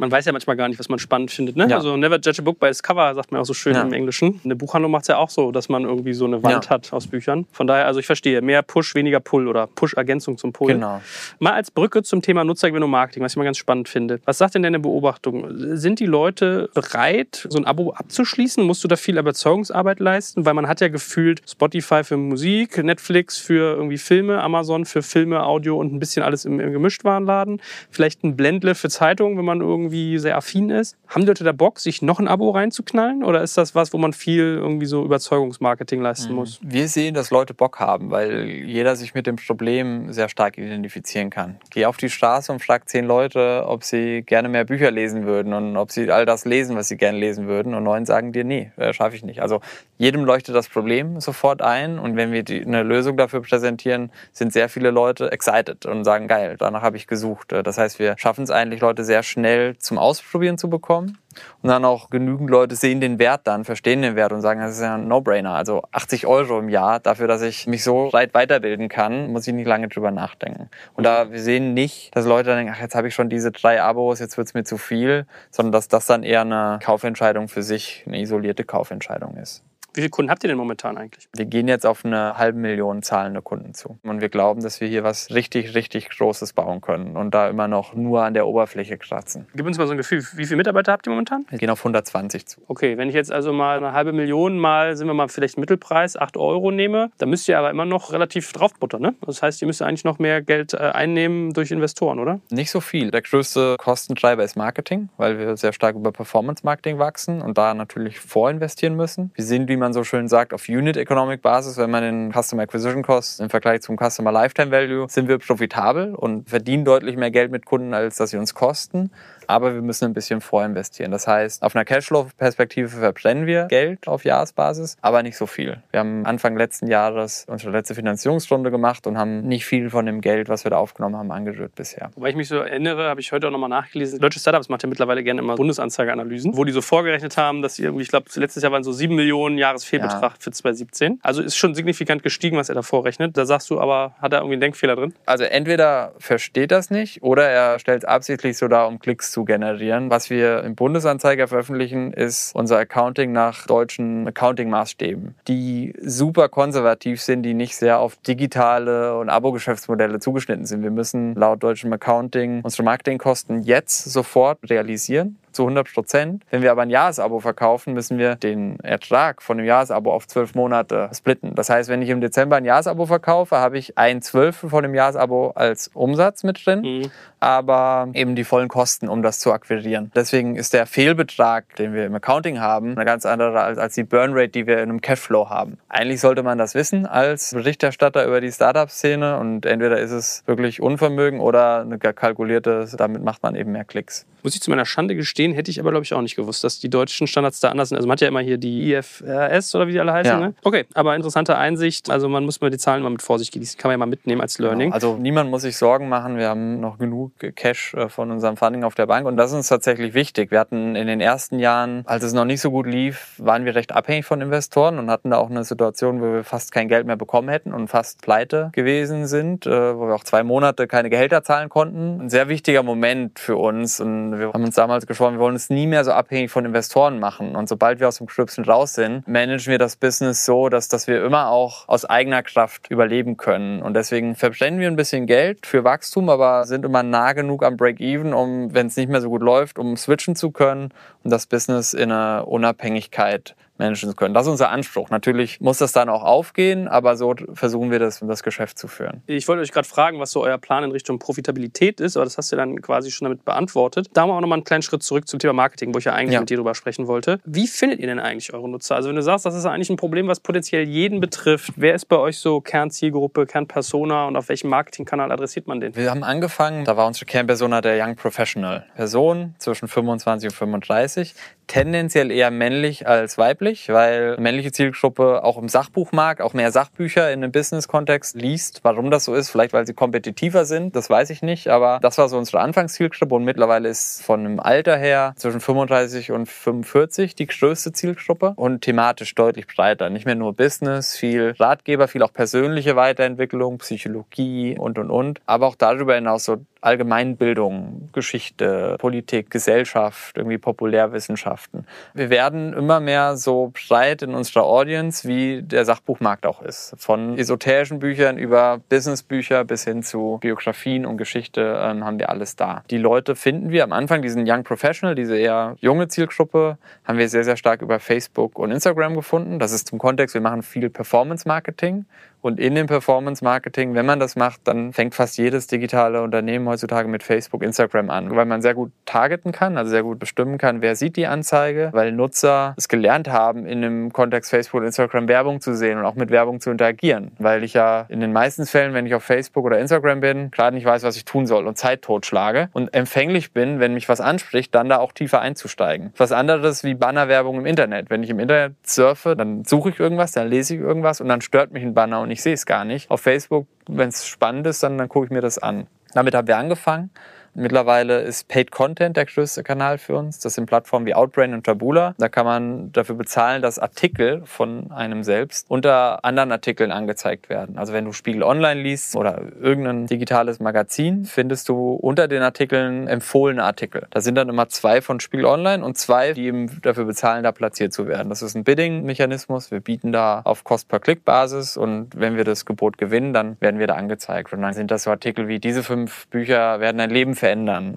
Man weiß ja manchmal gar nicht, was man spannend findet. Ne? Ja. Also never judge a book by its cover, sagt man auch so schön Ja. im Englischen. Eine Buchhandlung macht es ja auch so, dass man irgendwie so eine Wand Ja. hat aus Büchern. Von daher, also ich verstehe, mehr Push, weniger Pull oder Push-Ergänzung zum Pull. Genau. Mal als Brücke zum Thema Nutzergewinnung Marketing, was ich mal ganz spannend finde. Was sagt denn deine Beobachtung? Sind die Leute bereit, so ein Abo abzuschließen? Musst du da viel Überzeugungsarbeit leisten? Weil man hat ja gefühlt Spotify für Musik, Netflix für irgendwie Filme, Amazon für Filme, Audio und ein bisschen alles im, im Gemischtwarenladen. Vielleicht ein Blendle für Zeitungen, wenn man irgendwie sehr affin ist. Haben die Leute da Bock, sich noch ein Abo reinzuknallen? Oder ist das was, wo man viel irgendwie so Überzeugungsmarketing leisten muss? Wir sehen, dass Leute Bock haben, weil jeder sich mit dem Problem sehr stark identifizieren kann. Geh auf die Straße und frag zehn Leute, ob sie gerne mehr Bücher lesen würden und ob sie all das lesen, was sie gerne lesen würden. Und neun sagen dir, nee, äh, schaffe ich nicht. Also jedem leuchtet das Problem sofort ein. Und wenn wir die, eine Lösung dafür präsentieren, sind sehr viele Leute excited und sagen, geil, danach habe ich gesucht. Äh, Das heißt, wir schaffen es eigentlich, Leute sehr schnell zum Ausprobieren zu bekommen. Und dann auch genügend Leute sehen den Wert dann, verstehen den Wert und sagen, das ist ja ein No-Brainer. Also 80 Euro im Jahr dafür, dass ich mich so weit weiterbilden kann, muss ich nicht lange drüber nachdenken. Und da wir sehen nicht, dass Leute dann denken, ach, jetzt habe ich schon diese drei Abos, jetzt wird's mir zu viel, sondern dass das dann eher eine Kaufentscheidung für sich, eine isolierte Kaufentscheidung ist. Wie viele Kunden habt ihr denn momentan eigentlich? Wir gehen jetzt auf eine halbe Million zahlende Kunden zu. Und wir glauben, dass wir hier was richtig, richtig Großes bauen können und da immer noch nur an der Oberfläche kratzen. Gib uns mal so ein Gefühl, wie viele Mitarbeiter habt ihr momentan? Wir gehen auf 120 zu. Okay, wenn ich jetzt also mal eine halbe Million mal, sind wir mal vielleicht Mittelpreis, 8 Euro nehme, dann müsst ihr aber immer noch relativ draufbuttern, ne? Das heißt, ihr müsst eigentlich noch mehr Geld äh, einnehmen durch Investoren, oder? Nicht so viel. Der größte Kostentreiber ist Marketing, weil wir sehr stark über Performance-Marketing wachsen und da natürlich vorinvestieren müssen. Wir sind, wie man so schön sagt, auf Unit-Economic-Basis, wenn man den Customer Acquisition Cost im Vergleich zum Customer Lifetime Value, sind wir profitabel und verdienen deutlich mehr Geld mit Kunden, als dass sie uns kosten. Aber wir müssen ein bisschen vorinvestieren. Das heißt, auf einer Cashflow-Perspektive verbrennen wir Geld auf Jahresbasis, aber nicht so viel. Wir haben Anfang letzten Jahres unsere letzte Finanzierungsrunde gemacht und haben nicht viel von dem Geld, was wir da aufgenommen haben, angerührt bisher. Wobei ich mich so erinnere, habe ich heute auch nochmal nachgelesen. Deutsche Startups macht ja mittlerweile gerne immer Bundesanzeigeanalysen, wo die so vorgerechnet haben, dass sie irgendwie, ich glaube, letztes Jahr waren so 7 Millionen Jahresfehlbetrag für 2017. Also ist schon signifikant gestiegen, was er da vorrechnet. Da sagst du aber, hat er irgendwie einen Denkfehler drin? Also entweder versteht das nicht oder er stellt es absichtlich so dar, um Klicks zu generieren. Was wir im Bundesanzeiger veröffentlichen, ist unser Accounting nach deutschen Accounting-Maßstäben, die super konservativ sind, die nicht sehr auf digitale und Abo-Geschäftsmodelle zugeschnitten sind. Wir müssen laut deutschem Accounting unsere Marketingkosten jetzt sofort realisieren zu 100 Prozent. Wenn wir aber ein Jahresabo verkaufen, müssen wir den Ertrag von dem Jahresabo auf zwölf Monate splitten. Das heißt, wenn ich im Dezember ein Jahresabo verkaufe, habe ich ein Zwölftel von dem Jahresabo als Umsatz mit drin, Mhm. Aber eben die vollen Kosten, um das zu akquirieren. Deswegen ist der Fehlbetrag, den wir im Accounting haben, eine ganz andere als, die Burnrate, die wir in einem Cashflow haben. Eigentlich sollte man das wissen als Berichterstatter über die Startup-Szene und entweder ist es wirklich Unvermögen oder eine kalkulierte, damit macht man eben mehr Klicks. Muss ich zu meiner Schande gestehen, hätte ich aber, glaube ich, auch nicht gewusst, dass die deutschen Standards da anders sind. Also man hat ja immer hier die IFRS oder wie die alle heißen. Ja. Ne? Okay, aber interessante Einsicht. Also man muss mal die Zahlen mal mit Vorsicht genießen. Kann man ja mal mitnehmen als Learning. Genau. Also niemand muss sich Sorgen machen. Wir haben noch genug Cash äh, von unserem Funding auf der Bank und das ist uns tatsächlich wichtig. Wir hatten in den ersten Jahren, als es noch nicht so gut lief, waren wir recht abhängig von Investoren und hatten da auch eine Situation, wo wir fast kein Geld mehr bekommen hätten und fast pleite gewesen sind, äh, wo wir auch zwei Monate keine Gehälter zahlen konnten. Ein sehr wichtiger Moment für uns und wir haben uns damals geschworen, wir wollen uns nie mehr so abhängig von Investoren machen und sobald wir aus dem Gröbsten raus sind, managen wir das Business so, dass, dass wir immer auch aus eigener Kraft überleben können und deswegen verbrennen wir ein bisschen Geld für Wachstum, aber sind immer nah genug am Break-Even, um, wenn es nicht mehr so gut läuft, um switchen zu können und das Business in eine Unabhängigkeit managen zu können. Das ist unser Anspruch. Natürlich muss das dann auch aufgehen, aber so versuchen wir das, das Geschäft zu führen. Ich wollte euch gerade fragen, was so euer Plan in Richtung Profitabilität ist, aber das hast du dann quasi schon damit beantwortet. Da haben wir auch nochmal einen kleinen Schritt zurück zum Thema Marketing, wo ich ja eigentlich ja. mit dir drüber sprechen wollte. Wie findet ihr denn eigentlich eure Nutzer? Also wenn du sagst, das ist eigentlich ein Problem, was potenziell jeden betrifft, wer ist bei euch so Kernzielgruppe, Kernpersona und auf welchem Marketingkanal adressiert man den? Wir haben angefangen, da war unsere Kernpersona der Young Professional. Person zwischen 25 und 35, tendenziell eher männlich als weiblich, weil männliche Zielgruppe auch im Sachbuchmarkt auch mehr Sachbücher in einem Business-Kontext liest. Warum das so ist, vielleicht weil sie kompetitiver sind, das weiß ich nicht, aber das war so unsere Anfangszielgruppe und mittlerweile ist von einem Alter her zwischen 35 und 45 die größte Zielgruppe und thematisch deutlich breiter. Nicht mehr nur Business, viel Ratgeber, viel auch persönliche Weiterentwicklung, Psychologie und und und, aber auch darüber hinaus so Allgemeinbildung, Geschichte, Politik, Gesellschaft, irgendwie Populärwissenschaften. Wir werden immer mehr so breit in unserer Audience, wie der Sachbuchmarkt auch ist. Von esoterischen Büchern über Businessbücher bis hin zu Biografien und Geschichte ähm, haben wir alles da. Die Leute finden wir am Anfang, diesen Young Professional, diese eher junge Zielgruppe, haben wir sehr, sehr stark über Facebook und Instagram gefunden. Das ist zum Kontext, wir machen viel Performance Marketing und in dem Performance Marketing, wenn man das macht, dann fängt fast jedes digitale Unternehmen heutzutage mit Facebook, Instagram an, weil man sehr gut targeten kann, also sehr gut bestimmen kann, wer sieht die Anzeige, weil Nutzer es gelernt haben, in dem Kontext Facebook und Instagram Werbung zu sehen und auch mit Werbung zu interagieren, weil ich ja in den meisten Fällen, wenn ich auf Facebook oder Instagram bin, gerade nicht weiß, was ich tun soll und Zeit totschlage und empfänglich bin, wenn mich was anspricht, dann da auch tiefer einzusteigen. Was anderes wie Bannerwerbung im Internet. Wenn ich im Internet surfe, dann suche ich irgendwas, dann lese ich irgendwas und dann stört mich ein Banner und ich sehe es gar nicht. Auf Facebook, wenn es spannend ist, dann, dann gucke ich mir das an. Damit haben wir angefangen Mittlerweile ist Paid Content der größte Kanal für uns. Das sind Plattformen wie Outbrain und Tabula. Da kann man dafür bezahlen, dass Artikel von einem selbst unter anderen Artikeln angezeigt werden. Also wenn du Spiegel Online liest oder irgendein digitales Magazin, findest du unter den Artikeln empfohlene Artikel. Da sind dann immer zwei von Spiegel Online und zwei, die eben dafür bezahlen, da platziert zu werden. Das ist ein Bidding-Mechanismus. Wir bieten da auf Cost-per-Click-Basis und wenn wir das Gebot gewinnen, dann werden wir da angezeigt. Und dann sind das so Artikel wie diese fünf Bücher werden dein Leben verändern.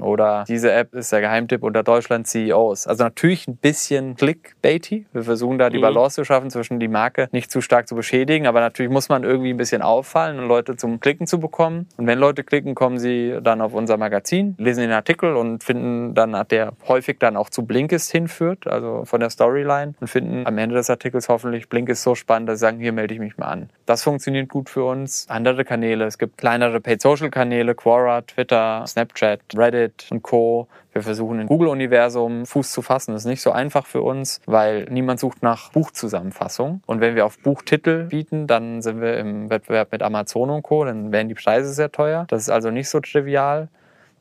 Oder diese App ist der Geheimtipp unter Deutschland CEOs. Also natürlich ein bisschen clickbaity. Wir versuchen da die mhm. Balance zu schaffen, zwischen die Marke nicht zu stark zu beschädigen. Aber natürlich muss man irgendwie ein bisschen auffallen und Leute zum Klicken zu bekommen. Und wenn Leute klicken, kommen sie dann auf unser Magazin, lesen den Artikel und finden dann, der häufig dann auch zu Blinkist hinführt, also von der Storyline und finden am Ende des Artikels hoffentlich Blinkist so spannend, dass sie sagen, hier melde ich mich mal an. Das funktioniert gut für uns. Andere Kanäle, es gibt kleinere Paid-Social-Kanäle, Quora, Twitter, Snapchat, Snapchat, Reddit und Co. Wir versuchen im Google-Universum Fuß zu fassen. Das ist nicht so einfach für uns, weil niemand sucht nach Buchzusammenfassung. Und wenn wir auf Buchtitel bieten, dann sind wir im Wettbewerb mit Amazon und Co. Dann werden die Preise sehr teuer. Das ist also nicht so trivial.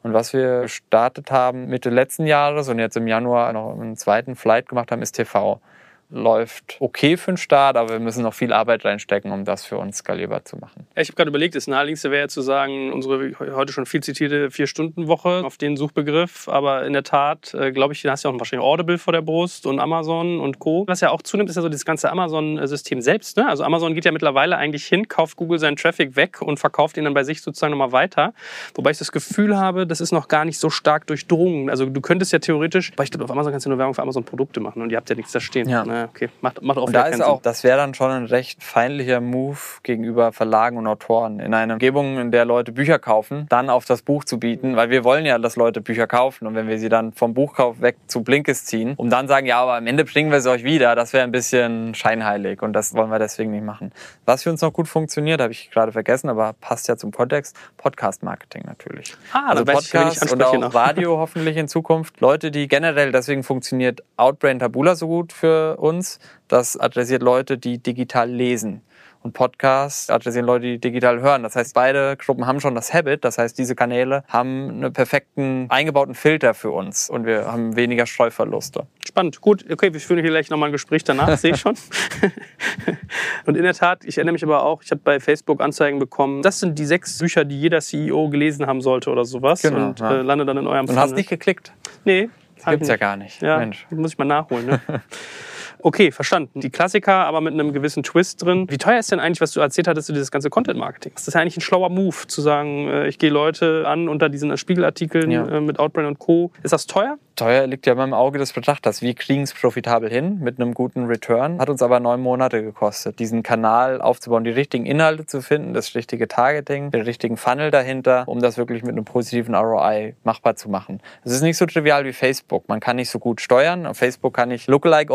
Und was wir gestartet haben Mitte letzten Jahres und jetzt im Januar noch einen zweiten Flight gemacht haben, ist TV läuft okay für den Start, aber wir müssen noch viel Arbeit reinstecken, um das für uns skalierbar zu machen. Ja, ich habe gerade überlegt, das naheliegendste wäre zu sagen, unsere heute schon viel zitierte Vier-Stunden-Woche auf den Suchbegriff, aber in der Tat, äh, glaube ich, hast du ja auch wahrscheinlich Audible vor der Brust und Amazon und Co. Was ja auch zunimmt, ist ja so das ganze Amazon-System selbst. Ne? Also Amazon geht ja mittlerweile eigentlich hin, kauft Google seinen Traffic weg und verkauft ihn dann bei sich sozusagen nochmal weiter. Wobei ich das Gefühl habe, das ist noch gar nicht so stark durchdrungen. Also du könntest ja theoretisch, weil ich glaube, auf Amazon kannst du nur Werbung für Amazon-Produkte machen und ihr habt ja nichts da stehen. Ja. Ne? Okay. Macht, macht auch und da ist auch, das wäre dann schon ein recht feindlicher Move gegenüber Verlagen und Autoren. In einer Umgebung, in der Leute Bücher kaufen, dann auf das Buch zu bieten, weil wir wollen ja, dass Leute Bücher kaufen. Und wenn wir sie dann vom Buchkauf weg zu Blinkes ziehen, um dann sagen, ja, aber am Ende bringen wir sie euch wieder, das wäre ein bisschen scheinheilig und das wollen wir deswegen nicht machen. Was für uns noch gut funktioniert, habe ich gerade vergessen, aber passt ja zum Kontext, Podcast-Marketing natürlich. Ah, also Podcast und auch Radio hoffentlich in Zukunft. Leute, die generell, deswegen funktioniert Outbrain Tabula so gut für uns, das adressiert Leute, die digital lesen. Und Podcasts adressieren Leute, die digital hören. Das heißt, beide Gruppen haben schon das Habit. Das heißt, diese Kanäle haben einen perfekten eingebauten Filter für uns und wir haben weniger Streuverluste. Spannend. Gut, okay, wir führen hier gleich nochmal ein Gespräch danach, sehe ich schon. und in der Tat, ich erinnere mich aber auch, ich habe bei Facebook Anzeigen bekommen, das sind die sechs Bücher, die jeder CEO gelesen haben sollte oder sowas. Genau, und ja. äh, lande dann in eurem Und hast nicht geklickt? Nee. Das gibt's ja gar nicht. Ja, Mensch. Muss ich mal nachholen. Ne? Okay, verstanden. Die Klassiker, aber mit einem gewissen Twist drin. Wie teuer ist denn eigentlich, was du erzählt hattest, du dieses ganze Content-Marketing? Das ist ja eigentlich ein schlauer Move, zu sagen, äh, ich gehe Leute an unter diesen Spiegelartikeln Ja. äh, mit Outbrain und Co. Ist das teuer? Teuer liegt ja immer im Auge des Betrachters. Wir kriegen es profitabel hin mit einem guten Return. Hat uns aber neun Monate gekostet, diesen Kanal aufzubauen, die richtigen Inhalte zu finden, das richtige Targeting, den richtigen Funnel dahinter, um das wirklich mit einem positiven ROI machbar zu machen. Es ist nicht so trivial wie Facebook. Man kann nicht so gut steuern. Auf Facebook kann ich Lookalike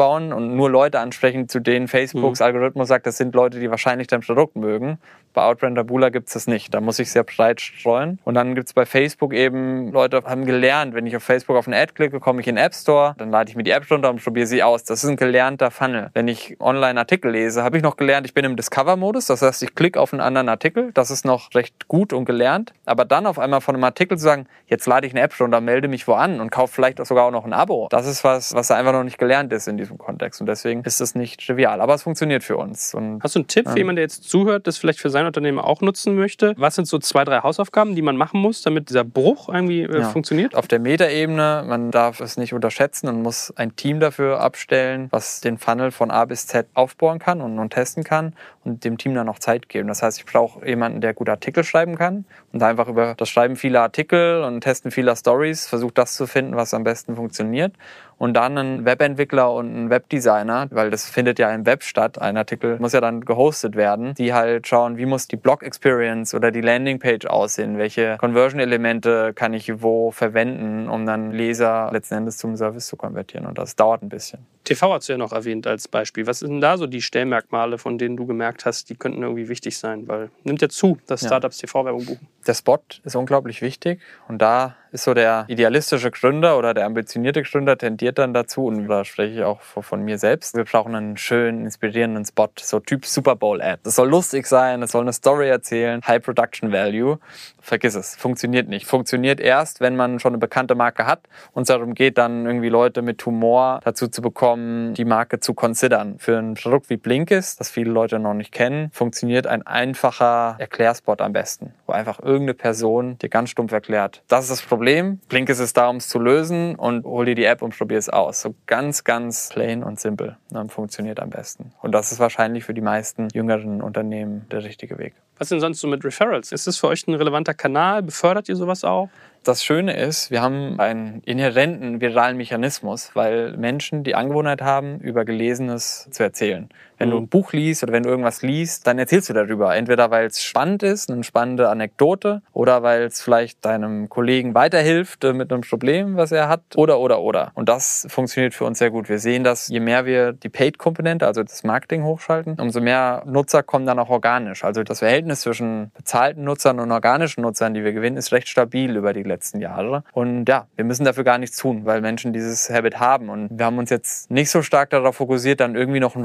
Audiences bauen und nur Leute ansprechen, zu denen Facebooks Algorithmus sagt, das sind Leute, die wahrscheinlich dein Produkt mögen. Bei Outbrain Taboola gibt es das nicht. Da muss ich sehr breit streuen. Und dann gibt es bei Facebook eben, Leute haben gelernt, wenn ich auf Facebook auf eine Ad klicke, komme ich in den App Store, dann lade ich mir die App runter und probiere sie aus. Das ist ein gelernter Funnel. Wenn ich online Artikel lese, habe ich noch gelernt, ich bin im Discover-Modus. Das heißt, ich klicke auf einen anderen Artikel. Das ist noch recht gut und gelernt. Aber dann auf einmal von einem Artikel zu sagen, jetzt lade ich eine App runter, melde mich wo an und kaufe vielleicht sogar auch noch ein Abo. Das ist was, was einfach noch nicht gelernt ist in diesem Kontext. Und deswegen ist das nicht trivial. Aber es funktioniert für uns. Und Hast du einen Tipp für jemanden, der jetzt zuhört, das vielleicht für sein Unternehmen auch nutzen möchte? Was sind so zwei, drei Hausaufgaben, die man machen muss, damit dieser Bruch irgendwie äh, Ja. funktioniert? Auf der Metaebene, man darf es nicht unterschätzen und muss ein Team dafür abstellen, was den Funnel von A bis Z aufbauen kann und, und testen kann und dem Team dann noch Zeit geben. Das heißt, ich brauche jemanden, der gute Artikel schreiben kann und einfach über das Schreiben vieler Artikel und Testen vieler Stories versucht das zu finden, was am besten funktioniert. Und dann einen Webentwickler und einen Webdesigner, weil das findet ja im Web statt. Ein Artikel muss ja dann gehostet werden, die halt schauen, wie muss die Blog Experience oder die Landingpage aussehen, welche Conversion-Elemente kann ich wo verwenden, um dann Leser letzten Endes zum Service zu konvertieren. Und das dauert ein bisschen. TV hast du ja noch erwähnt als Beispiel. Was sind da so die Stellmerkmale, von denen du gemerkt hast, die könnten irgendwie wichtig sein? Weil nimmt ja zu, dass Ja. Startups TV-Werbung buchen. Der Spot ist unglaublich wichtig und da ist so der idealistische Gründer oder der ambitionierte Gründer tendiert dann dazu und da spreche ich auch von mir selbst. Wir brauchen einen schönen, inspirierenden Spot, so Typ Super Bowl Ad. Das soll lustig sein, es soll eine Story erzählen, High Production Value. Vergiss es, funktioniert nicht. Funktioniert erst, wenn man schon eine bekannte Marke hat und darum geht, dann irgendwie Leute mit Humor dazu zu bekommen, die Marke zu considern. Für ein Produkt wie Blinkist, das viele Leute noch nicht kennen, funktioniert ein einfacher Erklärspot am besten, wo einfach irgendeine Person dir ganz stumpf erklärt. Das ist das Problem. Blinkist ist da, um es zu lösen und hol dir die App und probier es aus. So ganz, ganz plain und simpel. Dann funktioniert am besten. Und das ist wahrscheinlich für die meisten jüngeren Unternehmen der richtige Weg. Was denn sonst so mit Referrals? Ist das für euch ein relevanter Kanal? Befördert ihr sowas auch? Das Schöne ist, wir haben einen inhärenten viralen Mechanismus, weil Menschen die Angewohnheit haben, über Gelesenes zu erzählen. Wenn du ein Buch liest oder wenn du irgendwas liest, dann erzählst du darüber. Entweder weil es spannend ist, eine spannende Anekdote, oder weil es vielleicht deinem Kollegen weiterhilft äh, mit einem Problem, was er hat, oder, oder, oder. Und das funktioniert für uns sehr gut. Wir sehen, dass je mehr wir die Paid-Komponente, also das Marketing hochschalten, umso mehr Nutzer kommen dann auch organisch. Also das Verhältnis zwischen bezahlten Nutzern und organischen Nutzern, die wir gewinnen, ist recht stabil über die letzten Jahre. Und ja, wir müssen dafür gar nichts tun, weil Menschen dieses Habit haben. Und wir haben uns jetzt nicht so stark darauf fokussiert, dann irgendwie noch ein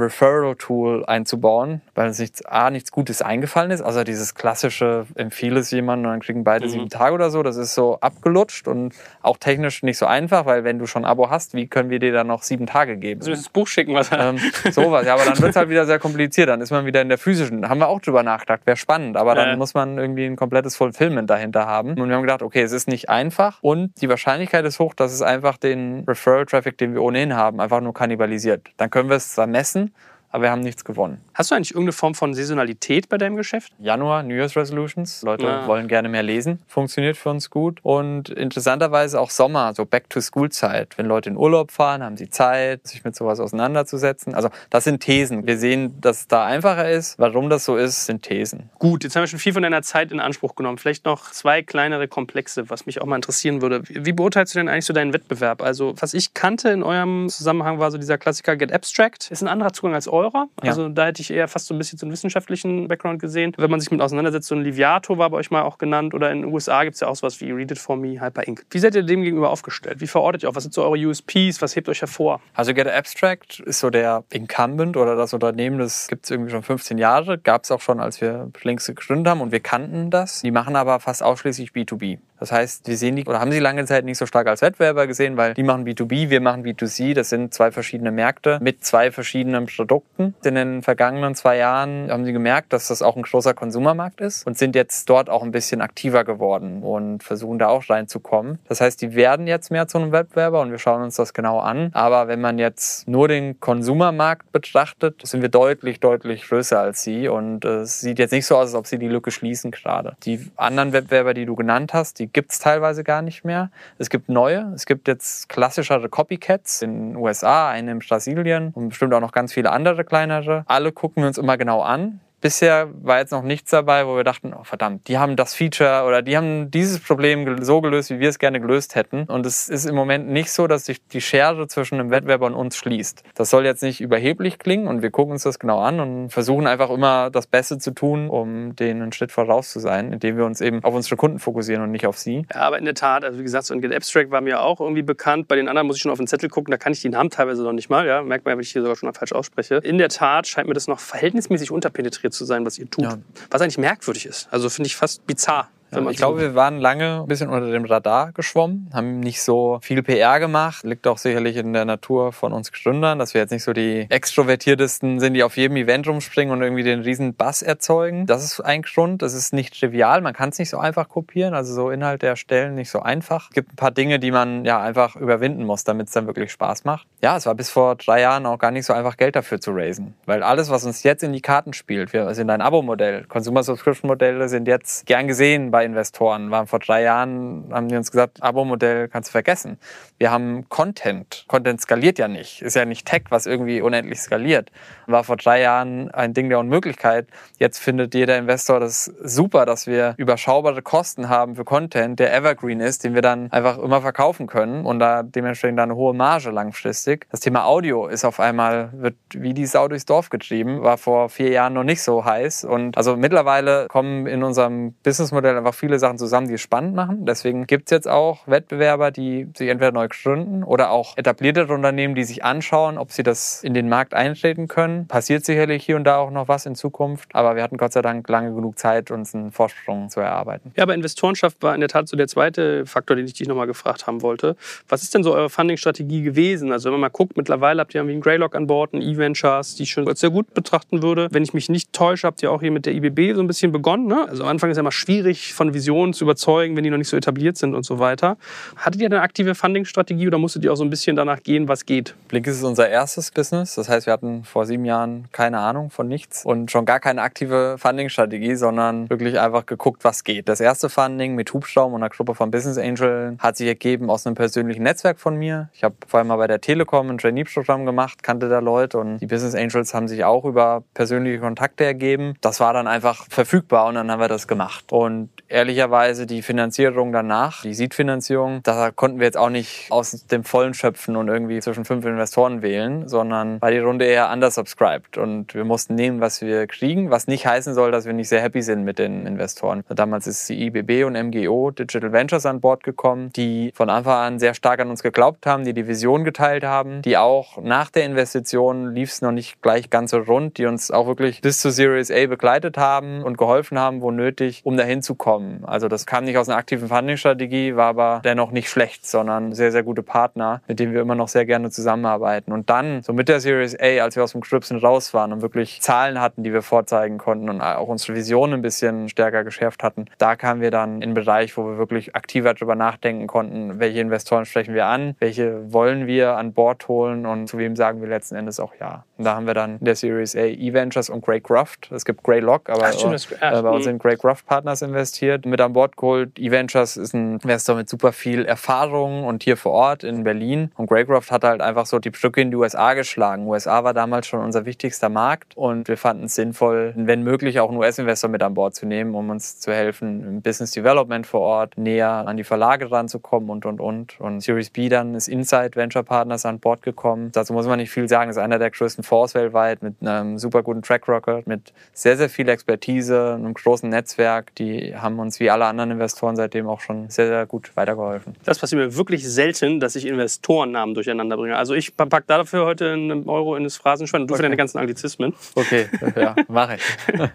Referral-Tool einzubauen, weil uns nichts, A, nichts Gutes eingefallen ist, außer dieses klassische, empfehle es jemandem und dann kriegen beide sieben Tage oder so. Das ist so abgelutscht und auch technisch nicht so einfach, weil wenn du schon ein Abo hast, wie können wir dir dann noch sieben Tage geben? Also das Buch schicken, was ähm, sowas. Ja, aber dann wird es halt wieder sehr kompliziert. Dann ist man wieder in der physischen. Da haben wir auch drüber nachgedacht. Wäre spannend. Aber dann Ja. muss man irgendwie ein komplettes Fulfillment dahinter haben. Und wir haben gedacht, okay, es ist nicht einfach. Und die Wahrscheinlichkeit ist hoch, dass es einfach den Referral-Traffic, den wir ohnehin haben, einfach nur kannibalisiert. Dann können wir es zwar messen, aber wir haben nichts gewonnen. Hast du eigentlich irgendeine Form von Saisonalität bei deinem Geschäft? Januar, New Year's Resolutions. Leute Ah. wollen gerne mehr lesen. Funktioniert für uns gut. Und interessanterweise auch Sommer, so Back-to-School-Zeit. Wenn Leute in Urlaub fahren, haben sie Zeit, sich mit sowas auseinanderzusetzen. Also das sind Thesen. Wir sehen, dass es da einfacher ist. Warum das so ist, sind Thesen. Gut, jetzt haben wir schon viel von deiner Zeit in Anspruch genommen. Vielleicht noch zwei kleinere Komplexe, was mich auch mal interessieren würde. Wie beurteilst du denn eigentlich so deinen Wettbewerb? Also, was ich kannte in eurem Zusammenhang war so dieser Klassiker Get Abstract. Ist ein anderer Zugang als eurer. Also, da hätte ich eher fast so ein bisschen so einen wissenschaftlichen Background gesehen. Wenn man sich mit auseinandersetzt, so ein Liviato war bei euch mal auch genannt. Oder in den USA gibt es ja auch sowas wie Read It For Me, Hyperink. Wie seid ihr dem gegenüber aufgestellt? Wie verortet ihr auch? Was sind so eure USPs? Was hebt euch hervor? Also Get Abstract ist so der Incumbent oder das Unternehmen, das gibt es irgendwie schon 15 Jahre. Gab es auch schon, als wir Links gegründet haben und wir kannten das. Die machen aber fast ausschließlich B2B. Das heißt, wir sehen die oder haben sie lange Zeit nicht so stark als Wettbewerber gesehen, weil die machen B2B, wir machen B2C. Das sind zwei verschiedene Märkte mit zwei verschiedenen Produkten Produkten. In den vergangenen zwei Jahren haben sie gemerkt, dass das auch ein großer Konsumermarkt ist und sind jetzt dort auch ein bisschen aktiver geworden und versuchen da auch reinzukommen. Das heißt, die werden jetzt mehr zu einem Wettbewerber und wir schauen uns das genau an. Aber wenn man jetzt nur den Konsumermarkt betrachtet, sind wir deutlich, deutlich größer als sie und es sieht jetzt nicht so aus, als ob sie die Lücke schließen gerade. Die anderen Wettbewerber, die du genannt hast, die gibt es teilweise gar nicht mehr. Es gibt neue. Es gibt jetzt klassischere Copycats in den USA, eine in Brasilien und bestimmt auch noch ganz viele andere kleinere. Alle gucken wir uns immer genau an bisher war jetzt noch nichts dabei, wo wir dachten, oh verdammt, die haben das Feature oder die haben dieses Problem so gelöst, wie wir es gerne gelöst hätten. Und es ist im Moment nicht so, dass sich die Schere zwischen dem Wettbewerber und uns schließt. Das soll jetzt nicht überheblich klingen und wir gucken uns das genau an und versuchen einfach immer das Beste zu tun, um denen einen Schritt voraus zu sein, indem wir uns eben auf unsere Kunden fokussieren und nicht auf sie. Ja, aber in der Tat, also wie gesagt, so ein Get Abstract war mir auch irgendwie bekannt. Bei den anderen muss ich schon auf den Zettel gucken, da kann ich die Namen teilweise noch nicht mal. Ja, merkt man, wenn ich hier sogar schon falsch ausspreche. In der Tat scheint mir das noch verhältnismäßig unterpenetriert zu sein, was ihr tut. Ja. Was eigentlich merkwürdig ist. Also finde ich fast bizarr. Ja, ich glaube, wir waren lange ein bisschen unter dem Radar geschwommen, haben nicht so viel PR gemacht. Liegt auch sicherlich in der Natur von uns Gründern, dass wir jetzt nicht so die extrovertiertesten sind, die auf jedem Event rumspringen und irgendwie den riesen Bass erzeugen. Das ist ein Grund. Das ist nicht trivial. Man kann es nicht so einfach kopieren. Also so Inhalte erstellen nicht so einfach. Es gibt ein paar Dinge, die man ja einfach überwinden muss, damit es dann wirklich Spaß macht. Ja, es war bis vor drei Jahren auch gar nicht so einfach, Geld dafür zu raisen. Weil alles, was uns jetzt in die Karten spielt, wir sind ein Abo-Modell. Consumer Subscription Modelle sind jetzt gern gesehen bei Investoren. Waren vor drei Jahren, haben die uns gesagt, Abo-Modell kannst du vergessen. Wir haben Content. Content skaliert ja nicht. Ist ja nicht Tech, was irgendwie unendlich skaliert. War vor drei Jahren ein Ding der Unmöglichkeit. Jetzt findet jeder Investor das super, dass wir überschaubare Kosten haben für Content, der Evergreen ist, den wir dann einfach immer verkaufen können und da dementsprechend eine hohe Marge langfristig. Das Thema Audio ist auf einmal, wird wie die Sau durchs Dorf getrieben, war vor vier Jahren noch nicht so heiß und also mittlerweile kommen in unserem Businessmodell einfach viele Sachen zusammen, die es spannend machen. Deswegen gibt es jetzt auch Wettbewerber, die sich entweder neu gründen oder auch etablierte Unternehmen, die sich anschauen, ob sie das in den Markt eintreten können. Passiert sicherlich hier und da auch noch was in Zukunft, aber wir hatten Gott sei Dank lange genug Zeit, uns einen Vorsprung zu erarbeiten. Ja, aber Investorenschaft war in der Tat so der zweite Faktor, den ich dich nochmal gefragt haben wollte. Was ist denn so eure Funding-Strategie gewesen? Also wenn man mal guckt, mittlerweile habt ihr irgendwie einen Greylock an Bord, einen E-Ventures, die ich schon sehr gut betrachten würde. Wenn ich mich nicht täusche, habt ihr auch hier mit der IBB so ein bisschen begonnen. Ne? Also am Anfang ist ja immer schwierig, von Visionen zu überzeugen, wenn die noch nicht so etabliert sind und so weiter. Hattet ihr eine aktive Funding-Strategie oder musstet ihr auch so ein bisschen danach gehen, was geht? Blink ist unser erstes Business. Das heißt, wir hatten vor sieben Jahren keine Ahnung von nichts und schon gar keine aktive Funding-Strategie, sondern wirklich einfach geguckt, was geht. Das erste Funding mit Hubstaum und einer Gruppe von Business Angel hat sich ergeben aus einem persönlichen Netzwerk von mir. Ich habe vor allem mal bei der Telekom ein Trainee-Programm gemacht, kannte da Leute und die Business Angels haben sich auch über persönliche Kontakte ergeben. Das war dann einfach verfügbar und dann haben wir das gemacht. Und ehrlicherweise die Finanzierung danach, die Seed-Finanzierung, da konnten wir jetzt auch nicht aus dem Vollen schöpfen und irgendwie zwischen fünf Investoren wählen, sondern war die Runde eher undersubscribed und wir mussten nehmen, was wir kriegen, was nicht heißen soll, dass wir nicht sehr happy sind mit den Investoren. Damals ist die IBB und MGO Digital Ventures an Bord gekommen, die von Anfang an sehr stark an uns geglaubt haben, die die Vision geteilt haben, die auch nach der Investition lief es noch nicht gleich ganz so rund, die uns auch wirklich bis zur Series A begleitet haben und geholfen haben, wo nötig, um dahin zu kommen. Also das kam nicht aus einer aktiven Funding-Strategie, war aber dennoch nicht schlecht, sondern sehr, sehr gute Partner, mit denen wir immer noch sehr gerne zusammenarbeiten. Und dann, so mit der Series A, als wir aus dem Gripsen raus waren und wirklich Zahlen hatten, die wir vorzeigen konnten und auch unsere Vision ein bisschen stärker geschärft hatten, da kamen wir dann in einen Bereich, wo wir wirklich aktiver darüber nachdenken konnten, welche Investoren sprechen wir an, welche wollen wir an Bord holen und zu wem sagen wir letzten Endes auch ja. Und da haben wir dann in der Series A E-Ventures und Grey Croft, es gibt Grey Lock, aber Ach, stimmt, äh, bei uns sind Grey Croft Partners investiert, mit an Bord geholt. E-Ventures ist ein Investor mit super viel Erfahrung und hier vor Ort in Berlin. Und Greycroft hat halt einfach so die Brücke in die USA geschlagen. USA war damals schon unser wichtigster Markt und wir fanden es sinnvoll, wenn möglich auch einen US-Investor mit an Bord zu nehmen, um uns zu helfen im Business Development vor Ort, näher an die Verlage ranzukommen und, und, und. Und Series B dann ist Inside Venture Partners an Bord gekommen. Dazu muss man nicht viel sagen, ist einer der größten Fonds weltweit mit einem super guten Track Record, mit sehr, sehr viel Expertise, einem großen Netzwerk. Die haben uns wie alle anderen Investoren seitdem auch schon sehr, sehr gut weitergeholfen. Das passiert mir wirklich selten, dass ich Investorennamen durcheinander bringe. Also ich packe dafür heute einen Euro in das Phrasenschwein und du okay. für deine ganzen Anglizismen. Okay, ja, mache ich.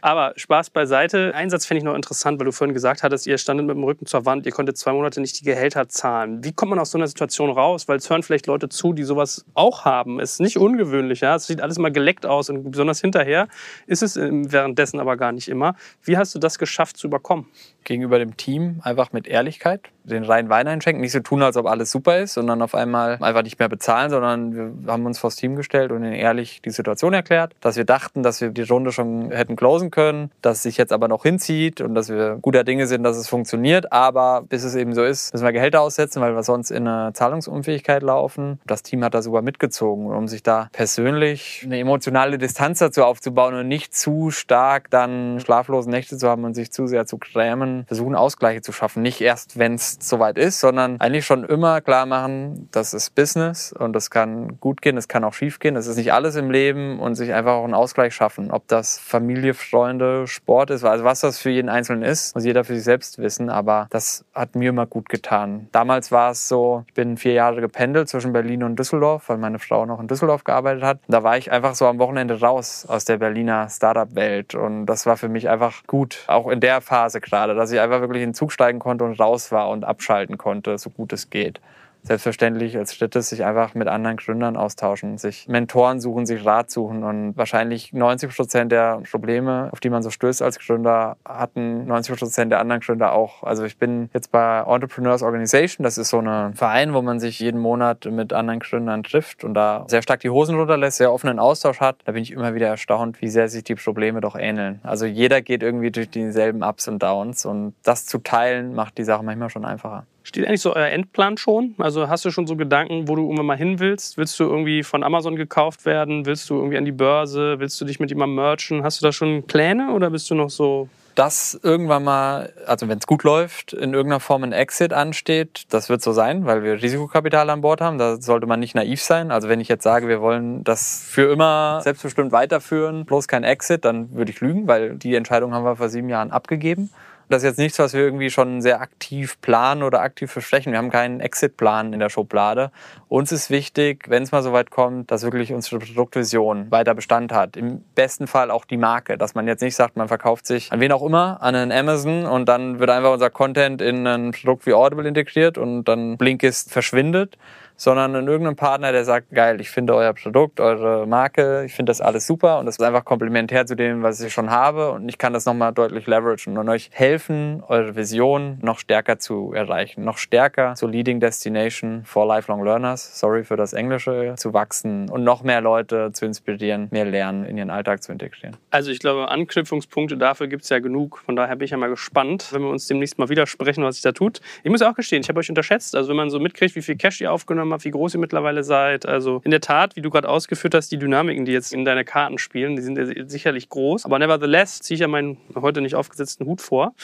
Aber Spaß beiseite. Ein Satz fände ich noch interessant, weil du vorhin gesagt hattest, ihr standet mit dem Rücken zur Wand, ihr konntet zwei Monate nicht die Gehälter zahlen. Wie kommt man aus so einer Situation raus? Weil es hören vielleicht Leute zu, die sowas auch haben. Es ist nicht ungewöhnlich, ja. Es sieht alles mal geleckt aus und besonders hinterher ist es währenddessen aber gar nicht immer. Wie hast du das geschafft zu überkommen? Gegenüber dem Team einfach mit Ehrlichkeit den reinen Wein einschenken, nicht so tun, als ob alles super ist, sondern auf einmal einfach nicht mehr bezahlen, sondern wir haben uns vors Team gestellt und ihnen ehrlich die Situation erklärt, dass wir dachten, dass wir die Runde schon hätten closen können, dass sich jetzt aber noch hinzieht und dass wir guter Dinge sind, dass es funktioniert, aber bis es eben so ist, müssen wir Gehälter aussetzen, weil wir sonst in eine Zahlungsunfähigkeit laufen. Das Team hat da sogar mitgezogen, um sich da persönlich eine emotionale Distanz dazu aufzubauen und nicht zu stark dann schlaflose Nächte zu haben und sich zu sehr zu grämen, versuchen Ausgleiche zu schaffen. Nicht erst, wenn es soweit ist, sondern eigentlich schon immer klar machen, das ist Business und das kann gut gehen, es kann auch schief gehen. Das ist nicht alles im Leben und sich einfach auch einen Ausgleich schaffen. Ob das Familie, Freunde, Sport ist, also was das für jeden Einzelnen ist, muss jeder für sich selbst wissen. Aber das hat mir immer gut getan. Damals war es so, ich bin vier Jahre gependelt zwischen Berlin und Düsseldorf, weil meine Frau noch in Düsseldorf gearbeitet hat. Da war ich einfach so am Wochenende raus aus der Berliner Startup-Welt und das war für mich einfach gut, auch in der Phase gerade, dass ich einfach wirklich in den Zug steigen konnte und raus war und abschalten konnte, so gut es geht selbstverständlich als drittes sich einfach mit anderen Gründern austauschen, sich Mentoren suchen, sich Rat suchen und wahrscheinlich 90 Prozent der Probleme, auf die man so stößt als Gründer, hatten 90 Prozent der anderen Gründer auch. Also ich bin jetzt bei Entrepreneurs Organization, das ist so ein Verein, wo man sich jeden Monat mit anderen Gründern trifft und da sehr stark die Hosen runterlässt, sehr offenen Austausch hat. Da bin ich immer wieder erstaunt, wie sehr sich die Probleme doch ähneln. Also jeder geht irgendwie durch dieselben Ups und Downs und das zu teilen macht die Sache manchmal schon einfacher. Steht eigentlich so euer Endplan schon? Also hast du schon so Gedanken, wo du irgendwann mal hin willst? Willst du irgendwie von Amazon gekauft werden? Willst du irgendwie an die Börse? Willst du dich mit jemandem merchen? Hast du da schon Pläne oder bist du noch so dass irgendwann mal, also wenn es gut läuft, in irgendeiner Form ein Exit ansteht, das wird so sein, weil wir Risikokapital an Bord haben. Da sollte man nicht naiv sein. Also wenn ich jetzt sage, wir wollen das für immer selbstbestimmt weiterführen, bloß kein Exit, dann würde ich lügen, weil die Entscheidung haben wir vor sieben Jahren abgegeben. Das ist jetzt nichts, was wir irgendwie schon sehr aktiv planen oder aktiv versprechen. Wir haben keinen Exit-Plan in der Schublade. Uns ist wichtig, wenn es mal so weit kommt, dass wirklich unsere Produktvision weiter Bestand hat. Im besten Fall auch die Marke, dass man jetzt nicht sagt, man verkauft sich an wen auch immer, an einen Amazon und dann wird einfach unser Content in ein Produkt wie Audible integriert und dann Blinkist verschwindet sondern in irgendeinem Partner, der sagt, geil, ich finde euer Produkt, eure Marke, ich finde das alles super und das ist einfach komplementär zu dem, was ich schon habe und ich kann das nochmal deutlich leveragen und euch helfen, eure Vision noch stärker zu erreichen, noch stärker zur Leading Destination for Lifelong Learners, sorry für das Englische, zu wachsen und noch mehr Leute zu inspirieren, mehr Lernen in ihren Alltag zu integrieren. Also ich glaube, Anknüpfungspunkte dafür gibt es ja genug, von daher bin ich ja mal gespannt, wenn wir uns demnächst mal widersprechen, was sich da tut. Ich muss auch gestehen, ich habe euch unterschätzt, also wenn man so mitkriegt, wie viel Cash ihr aufgenommen habt, wie groß ihr mittlerweile seid. Also in der Tat, wie du gerade ausgeführt hast, die Dynamiken, die jetzt in deine Karten spielen, die sind sicherlich groß. Aber nevertheless ziehe ich ja meinen heute nicht aufgesetzten Hut vor.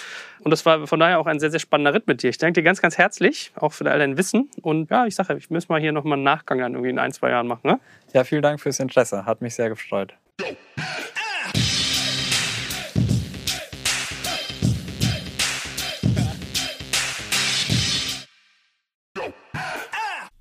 Und das war von daher auch ein sehr, sehr spannender Ritt mit dir. Ich danke dir ganz, ganz herzlich, auch für all dein Wissen. Und ja, ich sage, ich muss mal hier nochmal einen Nachgang an irgendwie in ein, zwei Jahren machen. Ne? Ja, vielen Dank fürs Interesse. Hat mich sehr gefreut.